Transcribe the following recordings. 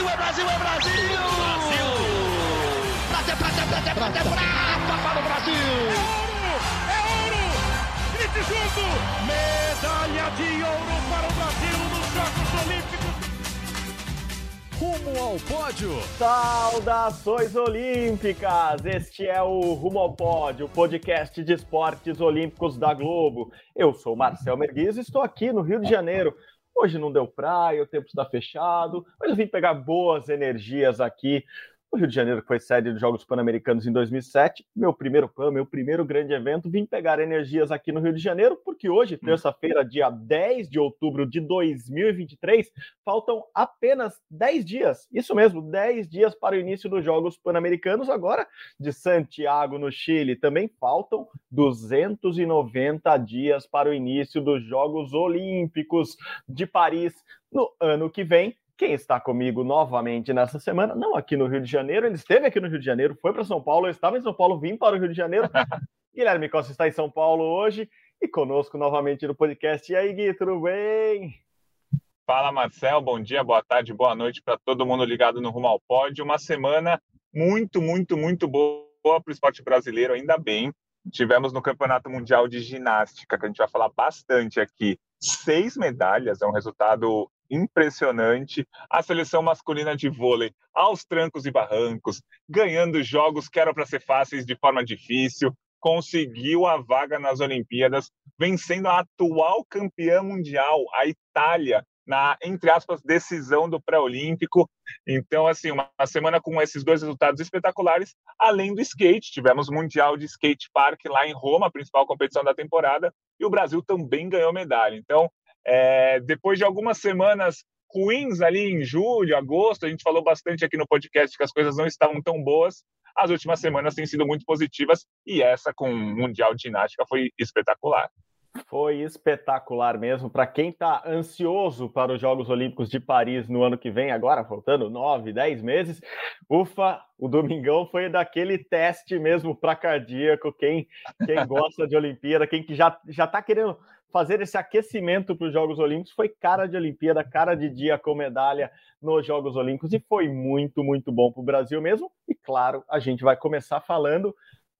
Brasil, é Brasil, é Brasil! Brasil! Prata, prata, prata, prata, prata para o Brasil! É ouro! É ouro! Grite junto! Medalha de ouro para o Brasil nos Jogos Olímpicos! Rumo ao pódio! Saudações olímpicas! Este é o Rumo ao Pódio, podcast de esportes olímpicos da Globo. Eu sou Marcel Merguiz e estou aqui no Rio de Janeiro Hoje não deu praia, o tempo está fechado, mas eu vim pegar boas energias aqui o Rio de Janeiro, que foi sede dos Jogos Pan-Americanos em 2007, meu primeiro PAN, meu primeiro grande evento, vim pegar energias aqui no Rio de Janeiro, porque hoje, hum. terça-feira, dia 10 de outubro de 2023, faltam apenas 10 dias, isso mesmo, 10 dias para o início dos Jogos Pan-Americanos, agora de Santiago, no Chile. Também faltam 290 dias para o início dos Jogos Olímpicos de Paris no ano que vem. Quem está comigo novamente nessa semana, não aqui no Rio de Janeiro, ele esteve aqui no Rio de Janeiro, foi para São Paulo, eu estava em São Paulo, vim para o Rio de Janeiro. Guilherme Costa está em São Paulo hoje e conosco novamente no podcast. E aí, Gui, tudo bem? Fala, Marcel, bom dia, boa tarde, boa noite para todo mundo ligado no Rumo ao Pódio. Uma semana muito, muito, muito boa para o esporte brasileiro, ainda bem. Tivemos no Campeonato Mundial de Ginástica, que a gente vai falar bastante aqui, seis medalhas, é um resultado impressionante. A seleção masculina de vôlei, aos trancos e barrancos, ganhando jogos que eram para ser fáceis de forma difícil, conseguiu a vaga nas Olimpíadas, vencendo a atual campeã mundial, a Itália, na, entre aspas, decisão do pré-olímpico. Então, assim, uma, semana com esses dois resultados espetaculares, além do skate. Tivemos Mundial de Skate Park lá em Roma, a principal competição da temporada, e o Brasil também ganhou medalha. Então, é, depois de algumas semanas ruins ali em julho, agosto, a gente falou bastante aqui no podcast que as coisas não estavam tão boas. As últimas semanas têm sido muito positivas e essa com o Mundial de Ginástica foi espetacular. Foi espetacular mesmo. Para quem está ansioso para os Jogos Olímpicos de Paris no ano que vem, agora faltando nove, dez meses, ufa, o domingão foi daquele teste mesmo para cardíaco. Quem, quem gosta de Olimpíada, quem que já já está querendo fazer esse aquecimento para os Jogos Olímpicos foi cara de Olimpíada, cara de dia com medalha nos Jogos Olímpicos e foi muito, muito bom para o Brasil mesmo. E claro, a gente vai começar falando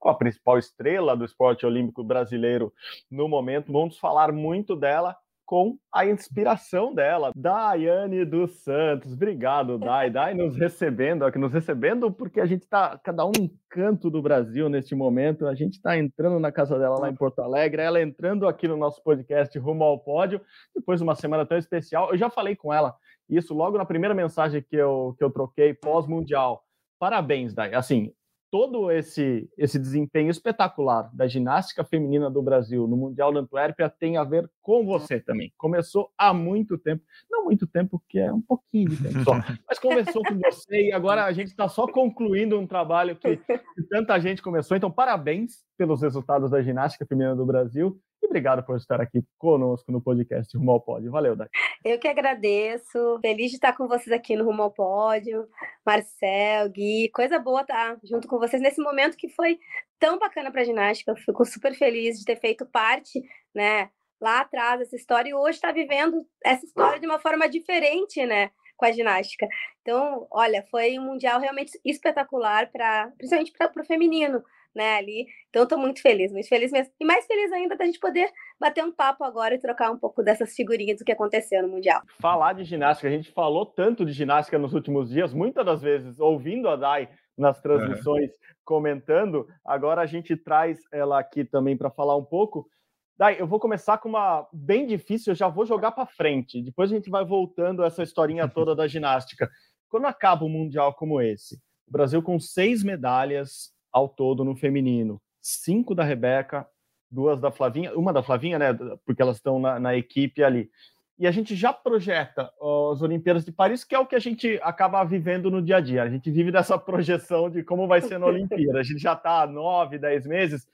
a principal estrela do esporte olímpico brasileiro no momento. Vamos falar muito dela com a inspiração dela, Daiane dos Santos. Obrigado, Dai. Dai nos recebendo aqui, nos recebendo porque a gente está cada um em canto do Brasil neste momento. A gente está entrando na casa dela lá em Porto Alegre, ela entrando aqui no nosso podcast Rumo ao Pódio, depois de uma semana tão especial. Eu já falei com ela isso logo na primeira mensagem que eu, que eu troquei pós-mundial. Parabéns, Dai. Assim, todo esse, esse desempenho espetacular da ginástica feminina do Brasil no Mundial da Antuérpia tem a ver com você também. Começou há muito tempo, não muito tempo, que é um pouquinho de tempo só, mas começou com você e agora a gente está só concluindo um trabalho que, que tanta gente começou. Então, parabéns pelos resultados da ginástica feminina do Brasil obrigado por estar aqui conosco no podcast Rumo ao Pódio. Valeu, Dai. Eu que agradeço. Feliz de estar com vocês aqui no Rumo ao Pódio. Marcel, Gui, coisa boa estar junto com vocês nesse momento que foi tão bacana para a ginástica. Eu fico super feliz de ter feito parte, né, lá atrás dessa história e hoje está vivendo essa história de uma forma diferente, né? com a ginástica. Então, olha, foi um mundial realmente espetacular para, principalmente para o feminino, né, ali. Então, estou muito feliz, muito feliz mesmo. E mais feliz ainda da gente poder bater um papo agora e trocar um pouco dessas figurinhas do que aconteceu no Mundial. Falar de ginástica, a gente falou tanto de ginástica nos últimos dias, muitas das vezes, ouvindo a Dai nas transmissões, comentando. Agora a gente traz ela aqui também para falar um pouco. Dai, eu vou começar com uma bem difícil, eu já vou jogar para frente. Depois a gente vai voltando essa historinha toda da ginástica. Quando acaba um mundial como esse, o Brasil com seis medalhas, ao todo no feminino. Cinco da Rebeca, duas da Flavinha, uma da Flavinha, né? Porque elas estão na, na equipe ali. E a gente já projeta as Olimpíadas de Paris, que é o que a gente acaba vivendo no dia a dia. A gente vive dessa projeção de como vai ser na Olimpíada. A gente já está há nove, dez meses.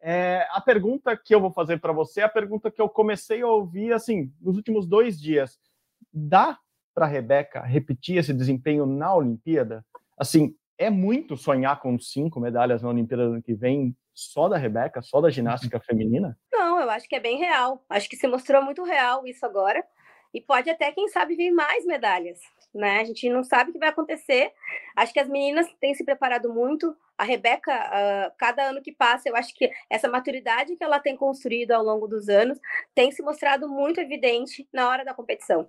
É, a pergunta que eu vou fazer para você é a pergunta que eu comecei a ouvir assim nos últimos dois dias. Dá para a Rebeca repetir esse desempenho na Olimpíada? Assim, é muito sonhar com cinco medalhas na Olimpíada do ano que vem, só da Rebeca, só da ginástica feminina? Não, eu acho que é bem real. Acho que se mostrou muito real isso agora. E pode até, quem sabe, vir mais medalhas. né? A gente não sabe o que vai acontecer. Acho que as meninas têm se preparado muito. A Rebeca, uh, cada ano que passa, eu acho que essa maturidade que ela tem construído ao longo dos anos tem se mostrado muito evidente na hora da competição.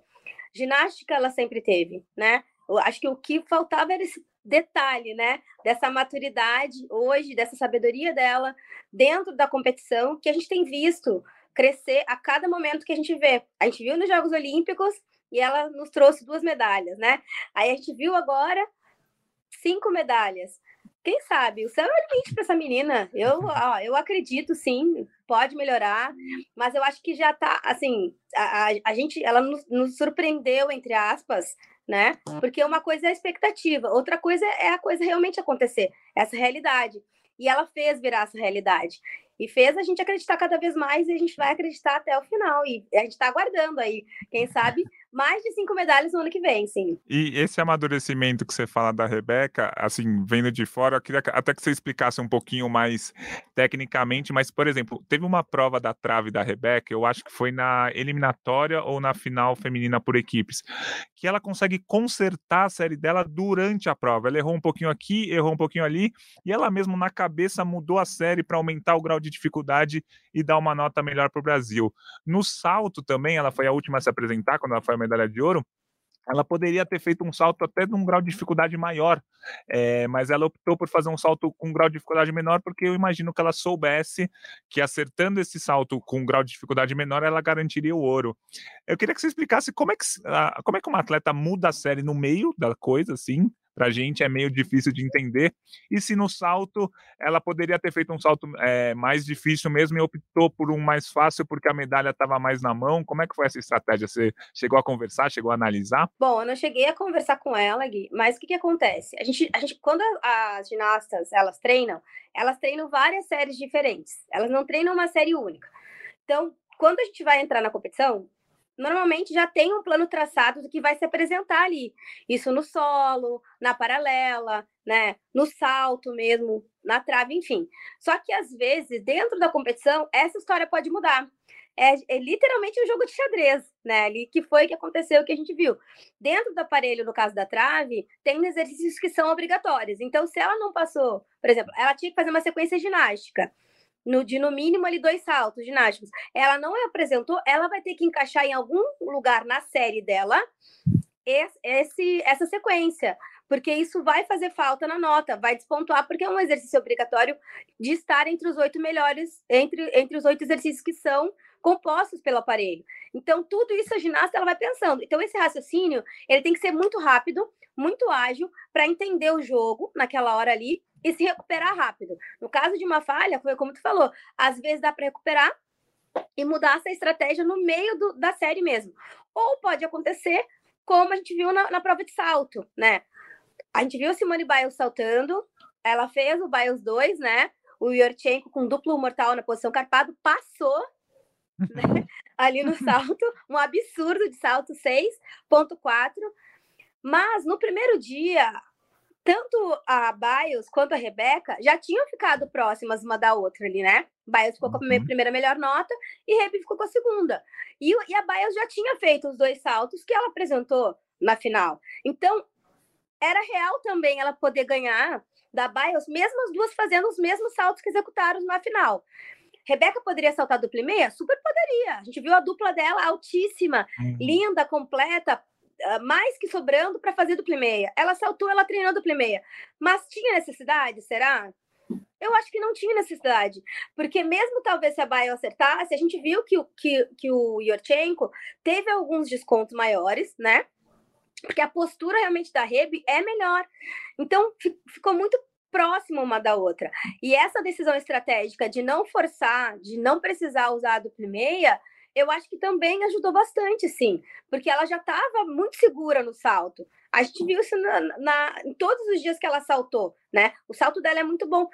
Ginástica ela sempre teve, né? Eu acho que o que faltava era esse detalhe, né? Dessa maturidade hoje, dessa sabedoria dela dentro da competição que a gente tem visto crescer a cada momento que a gente vê. A gente viu nos Jogos Olímpicos e ela nos trouxe duas medalhas, né? Aí a gente viu agora cinco medalhas. Quem sabe? O céu é o limite para essa menina. Eu, ó, eu acredito, sim, pode melhorar, mas eu acho que já está assim, a, a, a, gente, ela nos, nos surpreendeu, entre aspas, né? Porque uma coisa é a expectativa, outra coisa é a coisa realmente acontecer, essa realidade. E ela fez virar essa realidade e fez a gente acreditar cada vez mais e a gente vai acreditar até o final. E a gente está aguardando aí, quem sabe, mais de cinco medalhas no ano que vem, sim. E esse amadurecimento que você fala da Rebeca, assim, vendo de fora, eu queria até que você explicasse um pouquinho mais tecnicamente, mas, por exemplo, teve uma prova da trave da Rebeca, eu acho que foi na eliminatória ou na final feminina por equipes, que ela consegue consertar a série dela durante a prova. Ela errou um pouquinho aqui, errou um pouquinho ali, e ela mesmo na cabeça mudou a série para aumentar o grau de dificuldade e dar uma nota melhor para o Brasil. No salto também, ela foi a última a se apresentar quando ela foi medalha de ouro ela poderia ter feito um salto até de um grau de dificuldade maior, é, mas ela optou por fazer um salto com um grau de dificuldade menor, porque eu imagino que ela soubesse que acertando esse salto com um grau de dificuldade menor, ela garantiria o ouro. Eu queria que você explicasse como é que, como é que uma atleta muda a série no meio da coisa, assim, para a gente é meio difícil de entender. E se no salto ela poderia ter feito um salto é, mais difícil mesmo e optou por um mais fácil porque a medalha estava mais na mão? Como é que foi essa estratégia? Você chegou a conversar, chegou a analisar? Bom, eu não cheguei a conversar com ela, Gui, mas o que, que acontece? A gente, a gente, quando as ginastas elas treinam, elas treinam várias séries diferentes. Elas não treinam uma série única. Então, quando a gente vai entrar na competição, normalmente já tem um plano traçado do que vai se apresentar ali. Isso no solo, na paralela, né, no salto mesmo, na trave, enfim. Só que às vezes, dentro da competição, essa história pode mudar. É, é, literalmente um jogo de xadrez, né? Ali que foi que aconteceu, que a gente viu. Dentro do aparelho, no caso da trave, tem exercícios que são obrigatórios. Então, se ela não passou, por exemplo, ela tinha que fazer uma sequência ginástica no, de no mínimo ali dois saltos ginásticos. Ela não apresentou, ela vai ter que encaixar em algum lugar na série dela esse, essa sequência, porque isso vai fazer falta na nota, vai despontuar, porque é um exercício obrigatório de estar entre os oito melhores, entre, entre os oito exercícios que são compostos pelo aparelho. Então, tudo isso a ginasta ela vai pensando. Então, esse raciocínio ele tem que ser muito rápido, muito ágil, para entender o jogo naquela hora ali e se recuperar rápido. No caso de uma falha, foi como tu falou, às vezes dá para recuperar e mudar essa estratégia no meio do, da série mesmo. Ou pode acontecer como a gente viu na, na prova de salto, né? A gente viu Simone Biles saltando, ela fez o Biles 2, né? O Yurchenko com duplo mortal na posição carpado passou né? ali no salto, um absurdo de salto 6.4. Mas no primeiro dia, tanto a Biles quanto a Rebeca já tinham ficado próximas uma da outra ali, né? Biles ficou com a uhum. primeira melhor nota e Rebe ficou com a segunda. E, e a Biles já tinha feito os dois saltos que ela apresentou na final. Então, era real também ela poder ganhar da Biles, mesmo as duas fazendo os mesmos saltos que executaram na final. Rebeca poderia saltar dupla e meia? Super poderia. A gente viu a dupla dela altíssima, uhum. linda, completa, mais que sobrando para fazer dupla meia. Ela saltou, ela treinou dupla meia. Mas tinha necessidade, será? Eu acho que não tinha necessidade, porque mesmo talvez se a Baia acertasse, a gente viu que, que, que o Yorchenko teve alguns descontos maiores, né? Porque a postura realmente da Rebe é melhor. Então ficou muito próximo uma da outra. E essa decisão estratégica de não forçar, de não precisar usar a dupla meia, eu acho que também ajudou bastante, sim, porque ela já estava muito segura no salto. A gente viu isso na, na, em todos os dias que ela saltou, né? O salto dela é muito bom.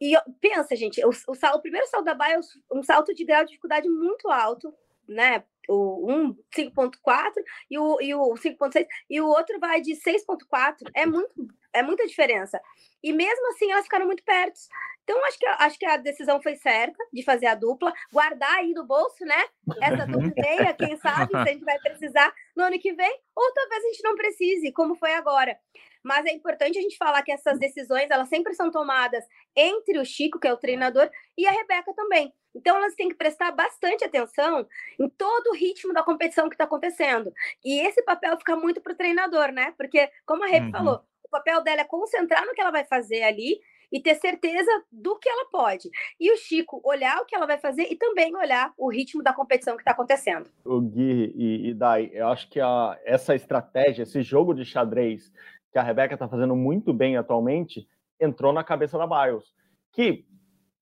E pensa, gente, o, o, o primeiro salto da Baia é um salto de grau de dificuldade muito alto, né? O um 5.4 e o, e o 5.6 e o outro vai de 6.4. É muito é muita diferença. E mesmo assim elas ficaram muito perto. Então, acho que, acho que a decisão foi certa de fazer a dupla, guardar aí no bolso, né? Essa dupla ideia, quem sabe, se a gente vai precisar no ano que vem, ou talvez a gente não precise, como foi agora. Mas é importante a gente falar que essas decisões, elas sempre são tomadas entre o Chico, que é o treinador, e a Rebeca também. Então, elas têm que prestar bastante atenção em todo o ritmo da competição que está acontecendo. E esse papel fica muito para o treinador, né? Porque, como a Rebe uhum. falou, o papel dela é concentrar no que ela vai fazer ali e ter certeza do que ela pode. E o Chico olhar o que ela vai fazer e também olhar o ritmo da competição que está acontecendo. O Gui e, e Dai, eu acho que a, essa estratégia, esse jogo de xadrez que a Rebeca está fazendo muito bem atualmente, entrou na cabeça da Biles, que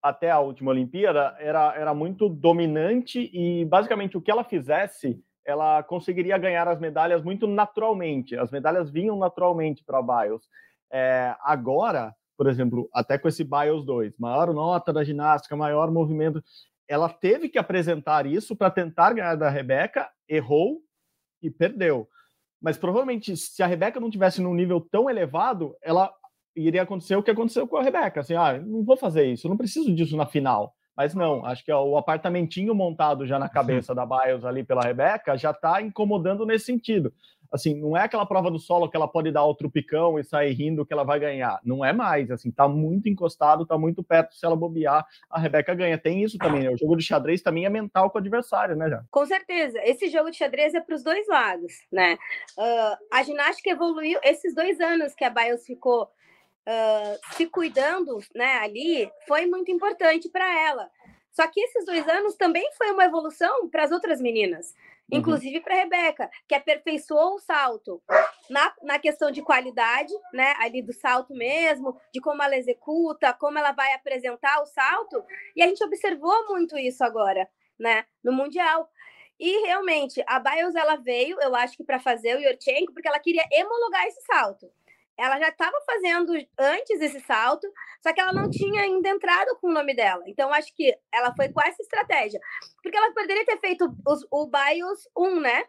até a última Olimpíada era, era muito dominante e basicamente o que ela fizesse, ela conseguiria ganhar as medalhas muito naturalmente. As medalhas vinham naturalmente para Biles. É, agora, por exemplo, até com esse Biles 2, maior nota da ginástica, maior movimento, ela teve que apresentar isso para tentar ganhar da Rebeca, errou e perdeu. Mas provavelmente, se a Rebeca não tivesse num nível tão elevado, ela iria acontecer o que aconteceu com a Rebeca. Assim, ah, não vou fazer isso, não preciso disso na final. Mas não, acho que o apartamentinho montado já na cabeça da Biles ali pela Rebeca já está incomodando nesse sentido assim, não é aquela prova do solo que ela pode dar outro picão e sair rindo que ela vai ganhar. Não é mais, assim, tá muito encostado, tá muito perto. Se ela bobear, a Rebeca ganha. Tem isso também, né? O jogo de xadrez também é mental com o adversário, né, já? Com certeza. Esse jogo de xadrez é para os dois lados, né? Uh, a ginástica evoluiu esses dois anos que a Biles ficou uh, se cuidando, né, ali, foi muito importante para ela. Só que esses dois anos também foi uma evolução para as outras meninas. Uhum. inclusive para Rebeca, que aperfeiçoou o salto na, na questão de qualidade, né? Ali do salto mesmo, de como ela executa, como ela vai apresentar o salto. E a gente observou muito isso agora, né? No Mundial. E realmente, a Biles ela veio, eu acho que para fazer o Yorchenko, porque ela queria homologar esse salto ela já estava fazendo antes esse salto, só que ela não tinha ainda entrado com o nome dela. Então, acho que ela foi com essa estratégia. Porque ela poderia ter feito os, o BIOS 1, né?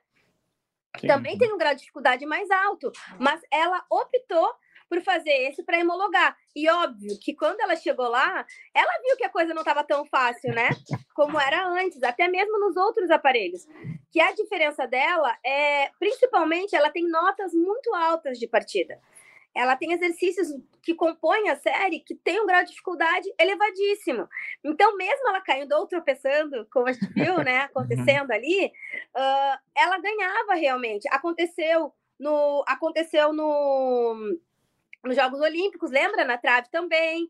Que também tem um grau de dificuldade mais alto. Mas ela optou por fazer esse para homologar. E óbvio que quando ela chegou lá, ela viu que a coisa não estava tão fácil, né? Como era antes, até mesmo nos outros aparelhos. Que a diferença dela é, principalmente, ela tem notas muito altas de partida ela tem exercícios que compõem a série que tem um grau de dificuldade elevadíssimo. Então, mesmo ela caindo ou tropeçando, como a gente viu, né, acontecendo ali, uh, ela ganhava realmente. Aconteceu no, aconteceu no, nos Jogos Olímpicos, lembra? Na trave também.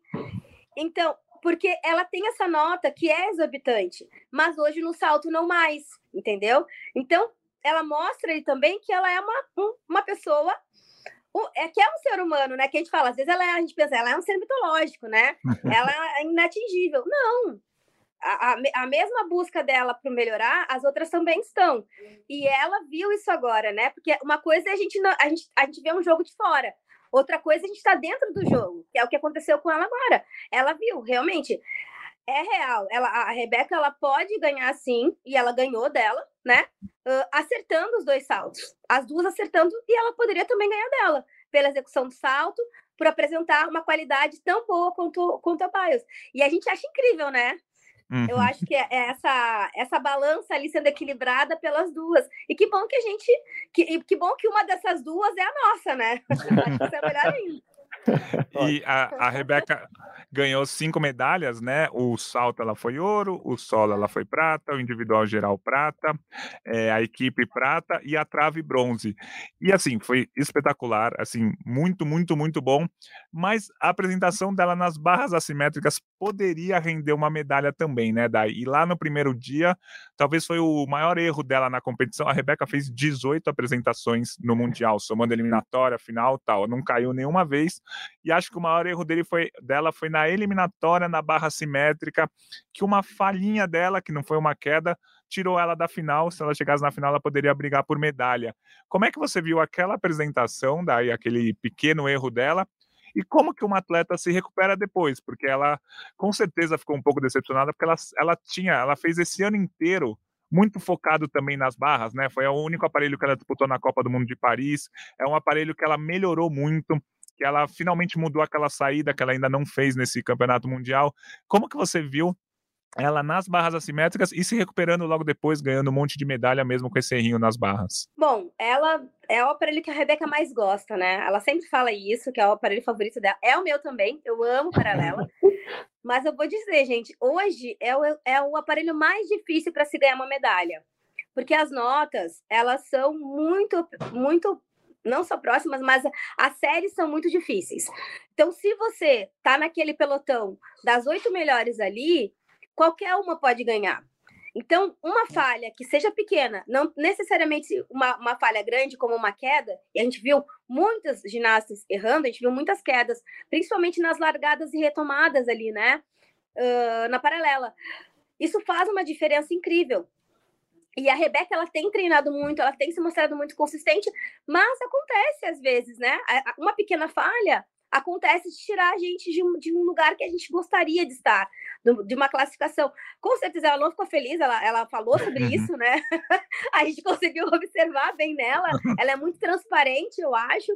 Então, porque ela tem essa nota que é exorbitante, mas hoje no salto não mais, entendeu? Então, ela mostra aí também que ela é uma, uma pessoa é que é um ser humano, né? Que a gente fala, às vezes ela é, a gente pensa, ela é um ser mitológico, né? ela é inatingível. Não. A, a, a mesma busca dela para melhorar, as outras também estão. E ela viu isso agora, né? Porque uma coisa é a gente, não, a gente, a gente vê um jogo de fora. Outra coisa é a gente está dentro do jogo, que é o que aconteceu com ela agora. Ela viu, realmente é real. Ela, a Rebeca ela pode ganhar sim, e ela ganhou dela, né? Uh, acertando os dois saltos. As duas acertando, e ela poderia também ganhar dela, pela execução do salto, por apresentar uma qualidade tão boa quanto, quanto a Bios. E a gente acha incrível, né? Uhum. Eu acho que é essa, essa balança ali sendo equilibrada pelas duas. E que bom que a gente. Que, que bom que uma dessas duas é a nossa, né? acho que isso é melhor ainda. E a, a Rebeca ganhou cinco medalhas, né? O salto ela foi ouro, o solo ela foi prata, o individual geral prata, é, a equipe prata e a trave bronze. E assim, foi espetacular, assim, muito, muito, muito bom. Mas a apresentação dela nas barras assimétricas poderia render uma medalha também, né, Dai? E lá no primeiro dia, talvez foi o maior erro dela na competição. A Rebeca fez 18 apresentações no Mundial, somando eliminatória, final tal. Não caiu nenhuma vez. E acho que o maior erro dele foi, dela foi na eliminatória, na barra simétrica, que uma falhinha dela, que não foi uma queda, tirou ela da final. Se ela chegasse na final, ela poderia brigar por medalha. Como é que você viu aquela apresentação, daí aquele pequeno erro dela? E como que uma atleta se recupera depois? Porque ela, com certeza, ficou um pouco decepcionada, porque ela, ela tinha, ela fez esse ano inteiro muito focado também nas barras, né? Foi o único aparelho que ela disputou na Copa do Mundo de Paris. É um aparelho que ela melhorou muito que ela finalmente mudou aquela saída que ela ainda não fez nesse campeonato mundial. Como que você viu ela nas barras assimétricas e se recuperando logo depois, ganhando um monte de medalha mesmo com esse errinho nas barras? Bom, ela é o aparelho que a Rebeca mais gosta, né? Ela sempre fala isso, que é o aparelho favorito dela. É o meu também, eu amo paralela. Mas eu vou dizer, gente, hoje é o, é o aparelho mais difícil para se ganhar uma medalha. Porque as notas, elas são muito, muito não só próximas, mas as séries são muito difíceis. Então, se você tá naquele pelotão das oito melhores ali, qualquer uma pode ganhar. Então, uma falha que seja pequena, não necessariamente uma, uma, falha grande, como uma queda, e a gente viu muitas ginastas errando, a gente viu muitas quedas, principalmente nas largadas e retomadas ali, né? Uh, na paralela. Isso faz uma diferença incrível. E a Rebeca, ela tem treinado muito, ela tem se mostrado muito consistente, mas acontece às vezes, né? Uma pequena falha acontece de tirar a gente de um, de um lugar que a gente gostaria de estar, de uma classificação. Com certeza ela não ficou feliz, ela, ela falou sobre uhum. isso, né? a gente conseguiu observar bem nela, ela é muito transparente, eu acho.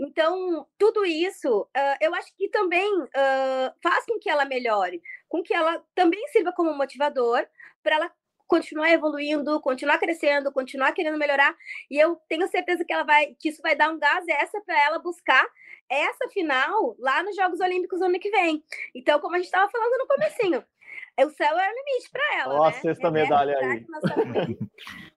Então, tudo isso, uh, eu acho que também uh, faz com que ela melhore, com que ela também sirva como motivador para ela continuar evoluindo, continuar crescendo, continuar querendo melhorar. E eu tenho certeza que ela vai, que isso vai dar um gás essa para ela buscar essa final lá nos Jogos Olímpicos no ano que vem. Então, como a gente estava falando no comecinho, o céu é o limite para ela. Ó, né? a sexta é medalha aí.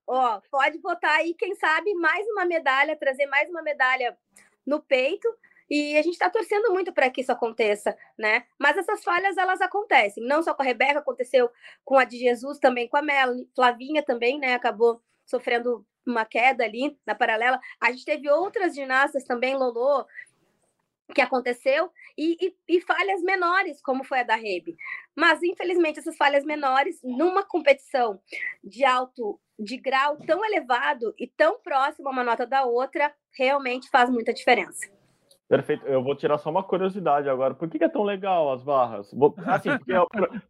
Ó, pode botar aí, quem sabe, mais uma medalha, trazer mais uma medalha no peito. E a gente está torcendo muito para que isso aconteça, né? Mas essas falhas elas acontecem, não só com a Rebeca, aconteceu com a de Jesus, também com a Melanie, Flavinha também, né? Acabou sofrendo uma queda ali na paralela. A gente teve outras ginastas também, Lolo, que aconteceu e, e, e, falhas menores, como foi a da Rebe. Mas, infelizmente, essas falhas menores, numa competição de alto, de grau tão elevado e tão próximo uma nota da outra, realmente faz muita diferença. Perfeito. Eu vou tirar só uma curiosidade agora. Por que é tão legal as barras? Assim,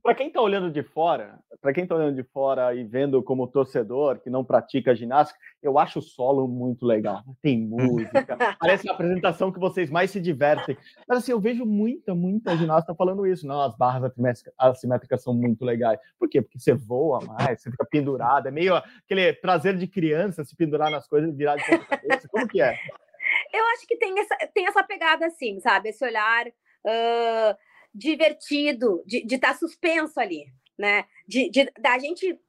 para quem está olhando de fora, para quem está olhando de fora e vendo como torcedor que não pratica ginástica, eu acho o solo muito legal. Tem música, parece a apresentação que vocês mais se divertem. Mas assim, eu vejo muita, muita ginasta falando isso. Não, as barras assimétricas são muito legais. Por quê? Porque você voa mais, você fica pendurado. É meio aquele prazer de criança se pendurar nas coisas e virar de ponta cabeça. Como que é? Eu acho que tem essa, tem essa pegada assim, sabe? Esse olhar uh, divertido, de estar tá suspenso ali, né? De, de, da gente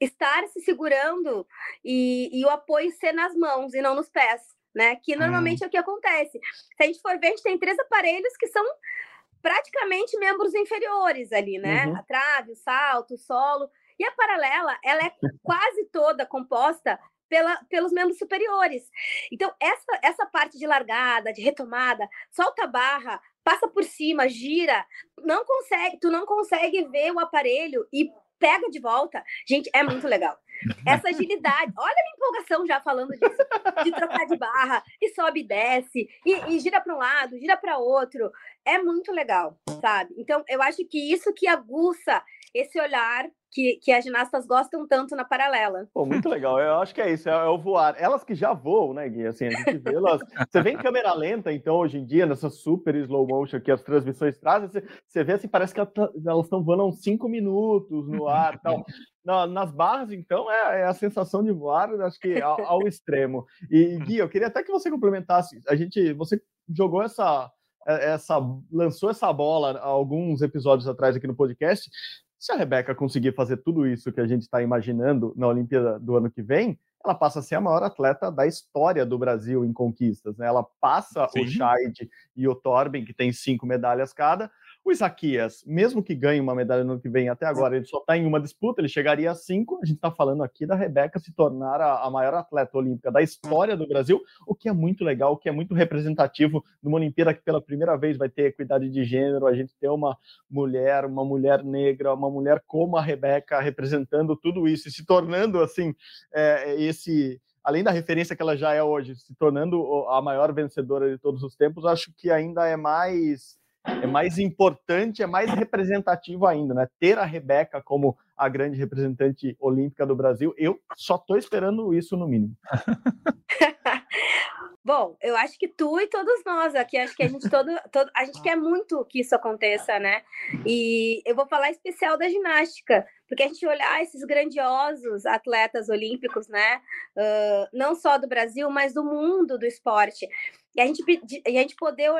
estar se segurando e, e, o apoio ser nas mãos e não nos pés, né? Que normalmente hum. é o que acontece. Se a gente for ver, a gente tem três aparelhos que são praticamente membros inferiores ali, né? Uhum. A trave, o salto, o solo. E a paralela, ela é quase toda composta pela, pelos membros superiores. Então, essa, essa parte de largada, de retomada, solta a barra, passa por cima, gira, não consegue, tu não consegue ver o aparelho e pega de volta. Gente, é muito legal. Essa agilidade, olha a minha empolgação já falando disso, de trocar de barra, e sobe e desce, e, e gira para um lado, gira para outro. É muito legal, sabe? Então, eu acho que isso que aguça esse olhar que, que as ginastas gostam tanto na paralela. Pô, muito legal. Eu acho que é isso, é, é, o voar. Elas que já voam, né, Gui? Assim, a gente vê elas. Você vê em câmera lenta, então, hoje em dia, nessa super slow motion que as transmissões trazem, você, você vê assim, parece que tá, elas estão voando uns cinco minutos no ar tal. Na, nas barras, então, é, é, a sensação de voar, acho que ao, ao extremo. E, Gui, eu queria até que você complementasse. A gente, você jogou essa essa lançou essa bola alguns episódios atrás aqui no podcast se a Rebeca conseguir fazer tudo isso que a gente está imaginando na Olimpíada do ano que vem, ela passa a ser a maior atleta da história do Brasil em conquistas. Né? Ela passa Sim. o Scheid e o Torben, que tem cinco medalhas cada, o Isaquias, mesmo que ganhe uma medalha no ano que vem, até agora ele só está em uma disputa, ele chegaria a cinco. A gente está falando aqui da Rebeca se tornar a, a, maior atleta olímpica da história do Brasil, o que é muito legal, o que é muito representativo numa Olimpíada que pela primeira vez vai ter equidade de gênero, a gente ter uma mulher, uma mulher negra, uma mulher como a Rebeca representando tudo isso e se tornando assim é, esse além da referência que ela já é hoje, se tornando a maior vencedora de todos os tempos, acho que ainda é mais é mais importante, é mais representativo ainda, né? Ter a Rebeca como a grande representante olímpica do Brasil, eu só estou esperando isso no mínimo. Bom, eu acho que tu e todos nós aqui, acho que a gente todo, todo, a gente quer muito que isso aconteça, né? E eu vou falar especial da ginástica, porque a gente olhar esses grandiosos atletas olímpicos, né? Uh, não só do Brasil, mas do mundo do esporte. E a gente, a gente poder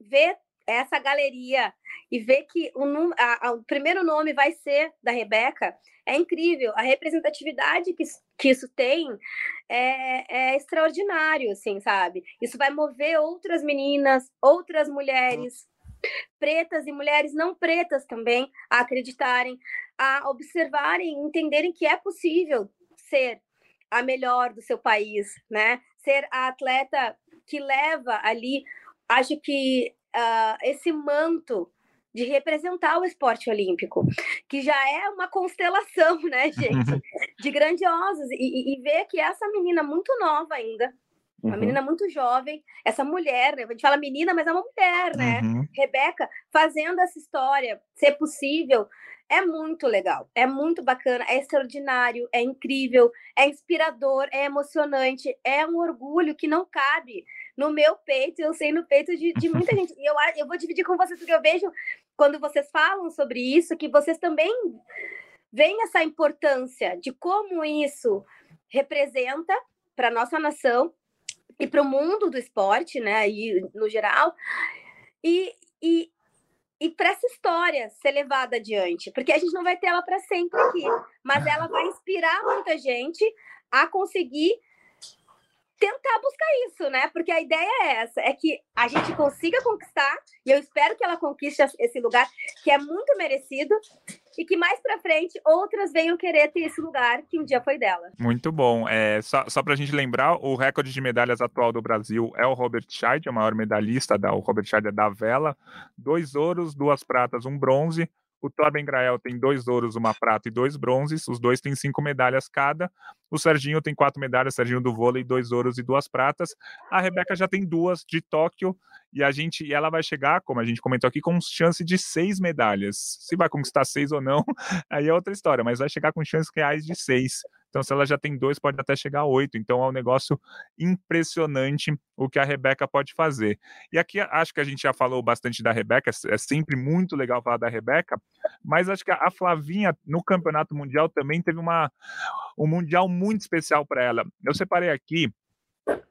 ver essa galeria e ver que o, a, a, o primeiro nome vai ser da Rebeca, é incrível. A representatividade que, que isso tem é, é extraordinário, assim, sabe? Isso vai mover outras meninas, outras mulheres, pretas e mulheres não pretas também, a acreditarem, a observarem, entenderem que é possível ser a melhor do seu país, né? Ser a atleta que leva ali, acho que uh, esse manto de representar o esporte olímpico, que já é uma constelação, né, gente, de grandiosos, e, e ver que essa menina muito nova ainda, uma uhum. menina muito jovem, essa mulher, né? A gente fala menina, mas é uma mulher, né? Uhum. Rebeca, fazendo essa história ser possível, é muito legal, é muito bacana, é extraordinário, é incrível, é inspirador, é emocionante, é um orgulho que não cabe no meu peito, eu sei no peito de, de muita gente. E eu, eu vou dividir com vocês, porque eu vejo, quando vocês falam sobre isso, que vocês também veem essa importância de como isso representa para nossa nação e para o mundo do esporte, né, e no geral, e, e, e para essa história ser levada adiante, porque a gente não vai ter ela para sempre aqui, mas ela vai inspirar muita gente a conseguir tentar buscar isso, né? Porque a ideia é essa, é que a gente consiga conquistar, e eu espero que ela conquiste esse lugar que é muito merecido, e que mais para frente outras venham querer ter esse lugar que um dia foi dela. Muito bom. É, só, só para a gente lembrar, o recorde de medalhas atual do Brasil é o Robert Scheid, o maior medalhista, da, o Robert Scheid é da vela, dois ouros, duas pratas, um bronze, o Torben Grael tem dois ouros, uma prata e dois bronzes. Os dois têm cinco medalhas cada. O Serginho tem quatro medalhas, Serginho do vôlei, dois ouros e duas pratas. A Rebeca já tem duas de Tóquio e a gente, e ela vai chegar, como a gente comentou aqui, com chance de seis medalhas. Se vai conquistar seis ou não, aí é outra história, mas vai chegar com chances reais de seis. Então, se ela já tem dois, pode até chegar a oito. Então, é um negócio impressionante o que a Rebeca pode fazer. E aqui acho que a gente já falou bastante da Rebeca, é sempre muito legal falar da Rebeca, mas acho que a Flavinha no Campeonato Mundial também teve uma, um Mundial muito especial para ela. Eu separei aqui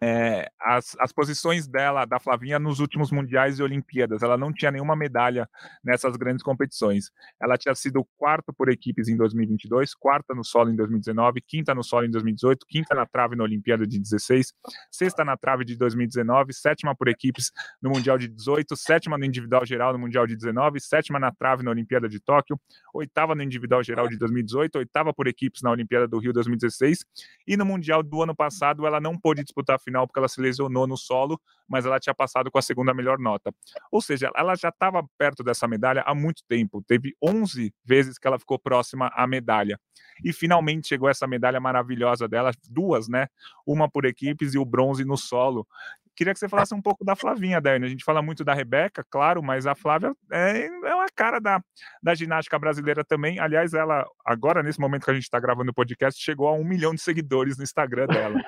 é, as, as posições dela, da Flavinha, nos últimos mundiais e Olimpíadas. Ela não tinha nenhuma medalha nessas grandes competições. Ela tinha sido quarta por equipes em 2022, quarta no solo em 2019, quinta no solo em 2018, quinta na trave na Olimpíada de 16, sexta na trave de 2019, sétima por equipes no Mundial de 18, sétima no individual geral no Mundial de 19, sétima na trave na Olimpíada de Tóquio, oitava no individual geral de 2018, oitava por equipes na Olimpíada do Rio 2016 e no Mundial do ano passado ela não pôde disputar disputar a final porque ela se lesionou no solo, mas ela tinha passado com a segunda melhor nota. Ou seja, ela já estava perto dessa medalha há muito tempo. Teve 11 vezes que ela ficou próxima à medalha. E finalmente chegou essa medalha maravilhosa dela, duas, né? Uma por equipes e o bronze no solo, Queria que você falasse um pouco da Flavinha, Dani. A gente fala muito da Rebeca, claro, mas a Flávia é, é uma cara da, da ginástica brasileira também. Aliás, ela, agora, nesse momento que a gente está gravando o podcast, chegou a um milhão de seguidores no Instagram dela.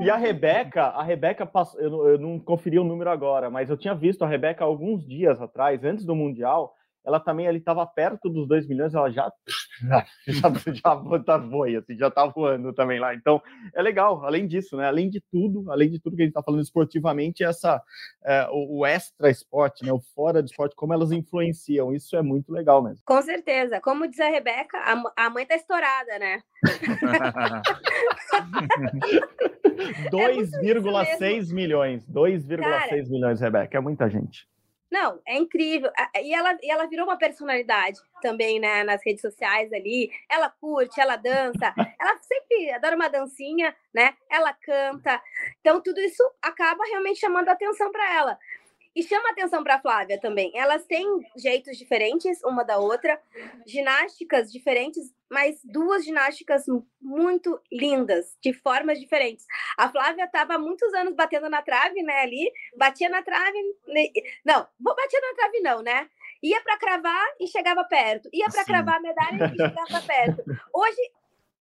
e a Rebeca, a Rebeca passou, eu, eu não conferi o número agora, mas eu tinha visto a Rebeca alguns dias atrás, antes do Mundial, ela também ali estava perto dos 2 milhões, ela já já, tá voando, assim, já tá voando também lá. Então, é legal, além disso, né? Além de tudo, além de tudo que a gente está falando esportivamente, essa é, o, o, extra esporte, né? O fora de esporte, como elas influenciam, isso é muito legal mesmo. Com certeza. Como diz a Rebeca, a, a mãe tá estourada, né? 2,6 é milhões. 2,6 milhões, Rebeca. É muita gente. Não, é incrível. E ela, e ela virou uma personalidade também, né, nas redes sociais ali. Ela curte, ela dança, ela sempre adora uma dancinha, né? Ela canta. Então, tudo isso acaba realmente chamando atenção para ela. E chama atenção para a Flávia também. Elas têm jeitos diferentes uma da outra, ginásticas diferentes, mas duas ginásticas muito lindas, de formas diferentes. A Flávia estava há muitos anos batendo na trave, né, ali, batia na trave, não, vou bater na trave não, né? Ia para cravar e chegava perto, ia para cravar a medalha e chegava perto. Hoje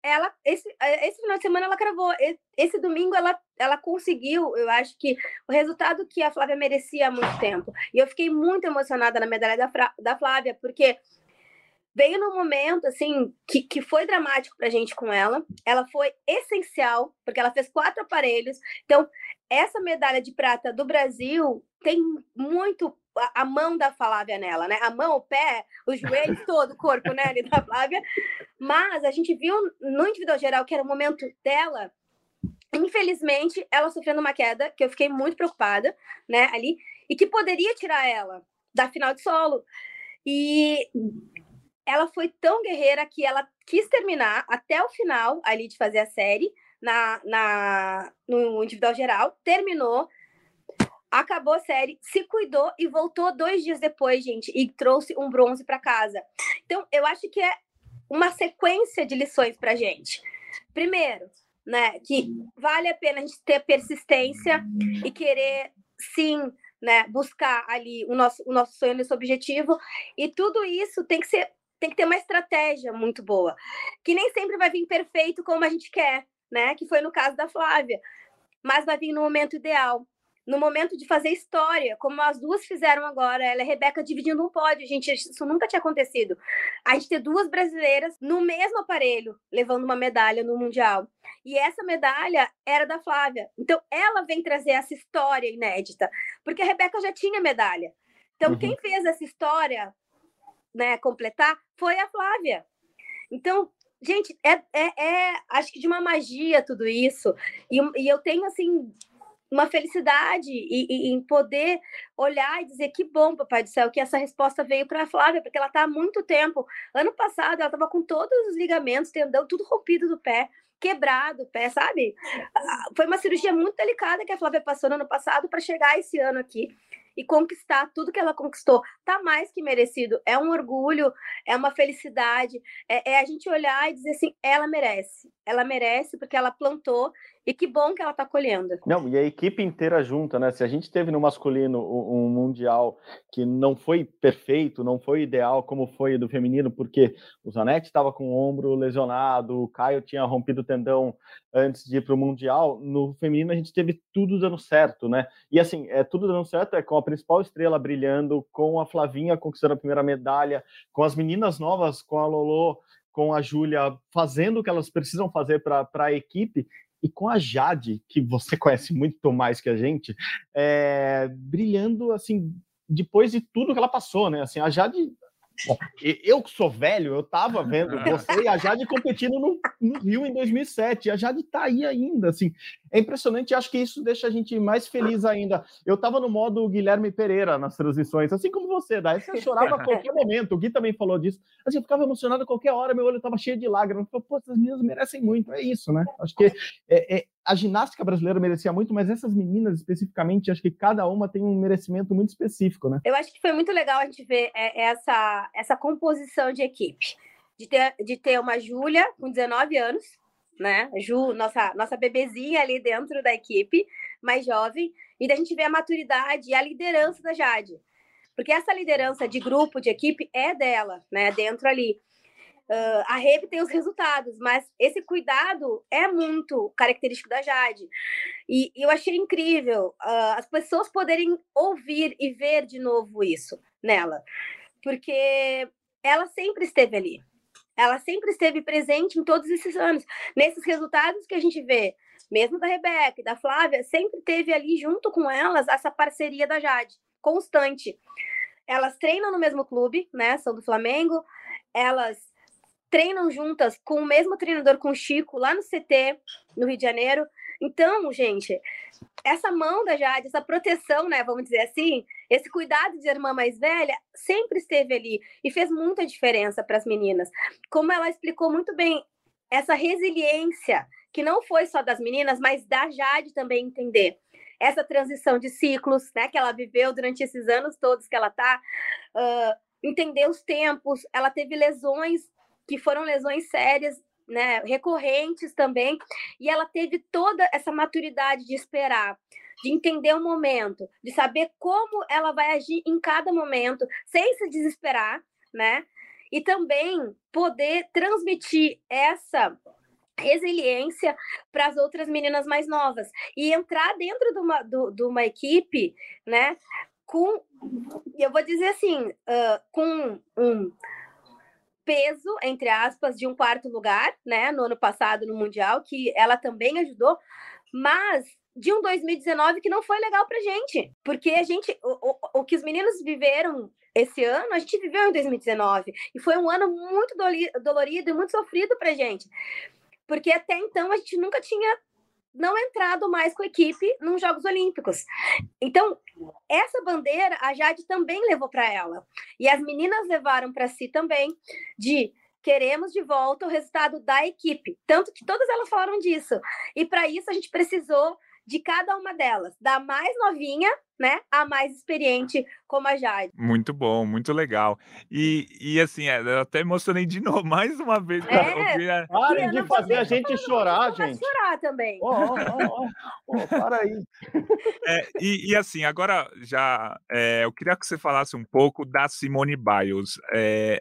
ela esse, é, esse final de semana ela cravou. Esse domingo ela, ela conseguiu, eu acho que o resultado que a Flávia merecia há muito tempo. E eu fiquei muito emocionada na medalha da, da Flávia, porque veio num momento assim que, que foi dramático pra gente com ela. Ela foi essencial, porque ela fez quatro aparelhos. Então, essa medalha de prata do Brasil tem muito a mão da Flávia nela, né? A mão, o pé, os joelhos, todo o corpo, né, ali da Flávia. Mas a gente viu no individual geral que era o momento dela. Infelizmente, ela sofrendo uma queda que eu fiquei muito preocupada, né, ali, e que poderia tirar ela da final de solo. E ela foi tão guerreira que ela quis terminar até o final ali de fazer a série na, na no individual geral, terminou, acabou a série, se cuidou e voltou dois dias depois, gente, e trouxe um bronze para casa. Então, eu acho que é uma sequência de lições para gente. Primeiro, né, que vale a pena a gente ter persistência e querer, sim, né, buscar ali o nosso, o nosso sonho, esse objetivo. E tudo isso tem que ser tem que ter uma estratégia muito boa, que nem sempre vai vir perfeito como a gente quer, né? Que foi no caso da Flávia, mas vai vir no momento ideal no momento de fazer história, como as duas fizeram agora, ela e a Rebeca dividindo um pódio, gente, isso nunca tinha acontecido. A gente ter duas brasileiras no mesmo aparelho, levando uma medalha no Mundial. E essa medalha era da Flávia. Então, ela vem trazer essa história inédita, porque a Rebeca já tinha medalha. Então, uhum. quem fez essa história, né, completar, foi a Flávia. Então, gente, é, é, é acho que de uma magia tudo isso. E, e eu tenho, assim, uma felicidade e, e, em poder olhar e dizer que bom, papai do céu, que essa resposta veio para a Flávia, porque ela está há muito tempo. Ano passado ela estava com todos os ligamentos, tendão, tudo rompido do pé, quebrado o pé, sabe? Foi uma cirurgia muito delicada que a Flávia passou no ano passado para chegar esse ano aqui e conquistar tudo que ela conquistou. Tá mais que merecido. É um orgulho, é uma felicidade. É, é, a gente olhar e dizer assim: ela merece. Ela merece porque ela plantou e que bom que ela está colhendo. Não, e a equipe inteira junta, né? Se a gente teve no masculino um, mundial que não foi perfeito, não foi ideal como foi do feminino, porque o Zanetti estava com o ombro lesionado, o Caio tinha rompido o tendão antes de ir para o mundial. No feminino a gente teve tudo dando certo, né? E assim, é tudo dando certo é com a principal estrela brilhando, com a Flavinha conquistando a primeira medalha, com as meninas novas, com a Lolo com a Júlia fazendo o que elas precisam fazer para a equipe e com a Jade, que você conhece muito mais que a gente, é, brilhando assim depois de tudo que ela passou, né? Assim, a Jade eu que sou velho, eu tava vendo você e a Jade competindo no, no, Rio em 2007. E a Jade tá aí ainda, assim. É impressionante, acho que isso deixa a gente mais feliz ainda. Eu tava no modo Guilherme Pereira nas transmissões, assim como você, daí você chorava a qualquer momento. O Gui também falou disso. Assim, eu ficava emocionado a qualquer hora, meu olho tava cheio de lágrimas. Eu falei, pô, essas meninas merecem muito. É isso, né? Acho que é, é, a ginástica brasileira merecia muito, mas essas meninas especificamente, acho que cada uma tem um merecimento muito específico, né? Eu acho que foi muito legal a gente ver é, essa, essa composição de equipe. De ter, de ter uma Júlia com 19 anos, né? Ju, nossa, nossa bebezinha ali dentro da equipe, mais jovem, e da gente ver a maturidade e a liderança da Jade. Porque essa liderança de grupo, de equipe, é dela, né? Dentro ali. Uh, a Rebe tem os resultados, mas esse cuidado é muito característico da Jade. E, e eu achei incrível uh, as pessoas poderem ouvir e ver de novo isso nela, porque ela sempre esteve ali. Ela sempre esteve presente em todos esses anos. Nesses resultados que a gente vê, mesmo da Rebeca e da Flávia, sempre teve ali junto com elas essa parceria da Jade, constante. Elas treinam no mesmo clube, né? São do Flamengo. Elas treinam juntas com o mesmo treinador com o Chico lá no CT, no Rio de Janeiro. Então, gente, essa mão da Jade, essa proteção, né, vamos dizer assim, esse cuidado de irmã mais velha sempre esteve ali e fez muita diferença para as meninas. Como ela explicou muito bem, essa resiliência que não foi só das meninas, mas da Jade também entender essa transição de ciclos, né, que ela viveu durante esses anos todos que ela tá, uh, entender os tempos, ela teve lesões que foram lesões sérias, né, recorrentes também, e ela teve toda essa maturidade de esperar, de entender o momento, de saber como ela vai agir em cada momento, sem se desesperar, né? E também poder transmitir essa resiliência para as outras meninas mais novas e entrar dentro de uma, do, de uma equipe, né, com, eu vou dizer assim, uh, com um peso, entre aspas, de um quarto lugar, né, no ano passado no Mundial, que ela também ajudou, mas de um 2019 que não foi legal pra gente, porque a gente, o, o, o que os meninos viveram esse ano, a gente viveu em 2019, e foi um ano muito dolorido e muito sofrido pra gente, porque até então a gente nunca tinha não entrado mais com a equipe nos Jogos Olímpicos. Então, essa bandeira a Jade também levou para ela. E as meninas levaram para si também de queremos de volta o resultado da equipe. Tanto que todas elas falaram disso. E para isso a gente precisou de cada uma delas, da mais novinha, né, a mais experiente, como a Jade. Muito bom, muito legal. E, e assim, é, eu até emocionei de novo, mais uma vez. É, Parem de fazer a gente chorar, gente. chorar também. Oh, oh, oh, oh, para aí. É, e, e, assim, agora já, é, eu queria que você falasse um pouco da Simone Biles. É,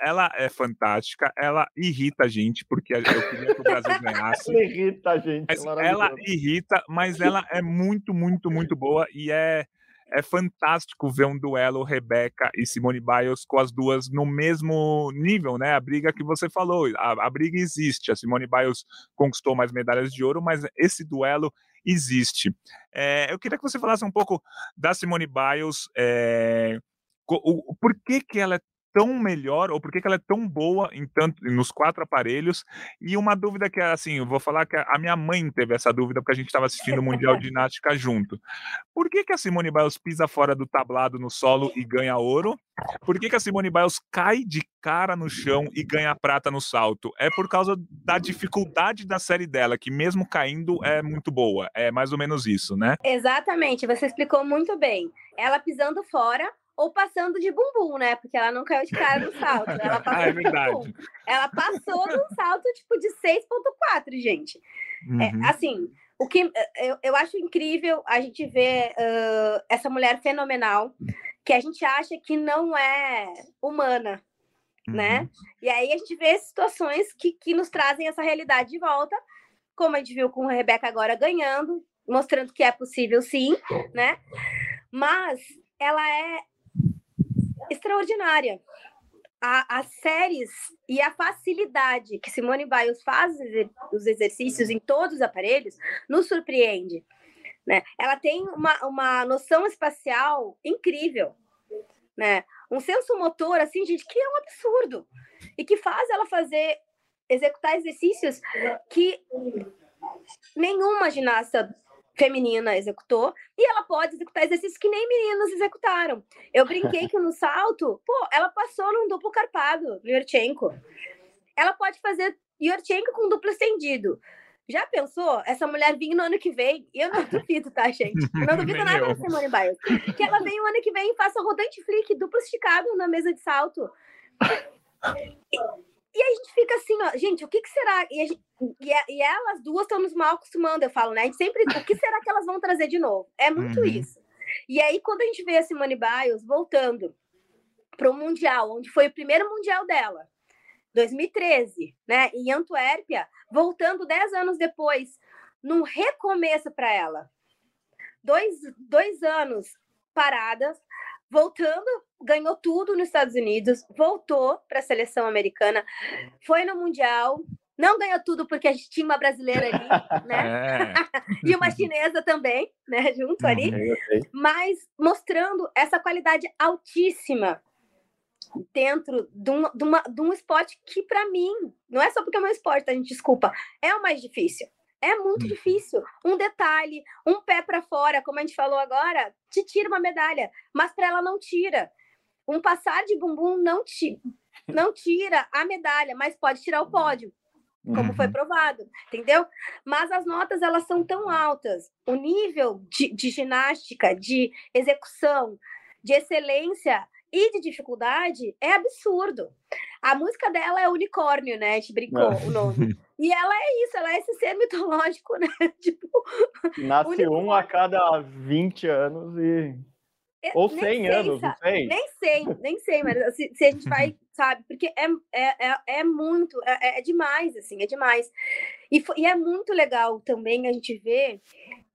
ela é fantástica, ela irrita a gente, porque eu queria que o Brasil ganhasse. ela irrita a gente. ela irrita, mas ela é muito, muito, muito boa e é, é fantástico ver um duelo Rebeca e Simone Biles com as duas no mesmo nível, né? A briga que você falou, a, a briga existe. A Simone Biles conquistou mais medalhas de ouro, mas esse duelo existe. É, eu queria que você falasse um pouco da Simone Biles. É, o, o, por que, que ela é tão melhor ou por que, que ela é tão boa em tanto nos quatro aparelhos? E uma dúvida que é assim, eu vou falar que a minha mãe teve essa dúvida porque a gente estava assistindo o Mundial de Ginástica junto. Por que, que a Simone Biles pisa fora do tablado no solo e ganha ouro? Por que, que a Simone Biles cai de cara no chão e ganha prata no salto? É por causa da dificuldade da série dela, que mesmo caindo é muito boa. É mais ou menos isso, né? Exatamente, você explicou muito bem. Ela pisando fora, ou passando de bumbum, né? Porque ela não caiu de cara no salto. Ela passou ah, é verdade. Ela passou num salto tipo de 6,4, gente. É, uhum. É, assim, o que eu, eu acho incrível a gente ver uh, essa mulher fenomenal que a gente acha que não é humana, né? uhum. né? E aí a gente vê situações que, que nos trazem essa realidade de volta, como a gente viu com a Rebeca agora ganhando, mostrando que é possível sim, né? Mas ela é extraordinária. A, as séries e a facilidade que Simone Biles faz os exercícios em todos os aparelhos nos surpreende. Né? Ela tem uma, uma noção espacial incrível, né? Um senso motor, assim, gente, que é um absurdo. E que faz ela fazer, executar exercícios que nenhuma ginasta feminina executou, e ela pode executar exercícios que nem meninos executaram. Eu brinquei que no salto, pô, ela passou num duplo carpado, Yurchenko. Ela pode fazer Yurchenko com duplo estendido. Já pensou? Essa mulher vir no ano que vem? Eu não duvido, tá, gente? Eu não duvido nada da Simone Biles. Que ela vem o ano que vem e faça rodante flick duplo esticado na mesa de salto. E a gente fica assim, ó, gente, o que, que será? E, gente, e, e, elas duas estão nos mal acostumando, eu falo, né? A gente sempre, o que será que elas vão trazer de novo? É muito uhum. isso. E aí, quando a gente vê a Simone Biles voltando para o Mundial, onde foi o primeiro Mundial dela, 2013, né? Em Antuérpia, voltando dez anos depois, num recomeço para ela. Dois, dois anos paradas, voltando, ganhou tudo nos Estados Unidos, voltou para a seleção americana, foi no Mundial, não ganhou tudo porque a gente tinha uma brasileira ali, né? É. e uma chinesa também, né? Junto ali. Mas mostrando essa qualidade altíssima dentro de um, de uma, de um esporte que, para mim, não é só porque é meu esporte, a gente desculpa, é o mais difícil. É muito hum. difícil. Um detalhe, um pé para fora, como a gente falou agora, te tira uma medalha, mas para ela não tira. Um passar de bumbum não, ti, não tira a medalha, mas pode tirar o pódio, como uhum. foi provado, entendeu? Mas as notas elas são tão altas, o nível de, de ginástica, de execução, de excelência e de dificuldade é absurdo. A música dela é unicórnio, né? A gente brincou é. o nome. E ela é isso, ela é esse ser mitológico, né? tipo. Nasce unicórnio. um a cada 20 anos e. Ou 100 sei, anos, não sei. Nem sei, nem sei, mas se, se a gente vai, sabe? Porque é, é, é, é muito, é, é demais, assim, é demais. E, e é muito legal também a gente ver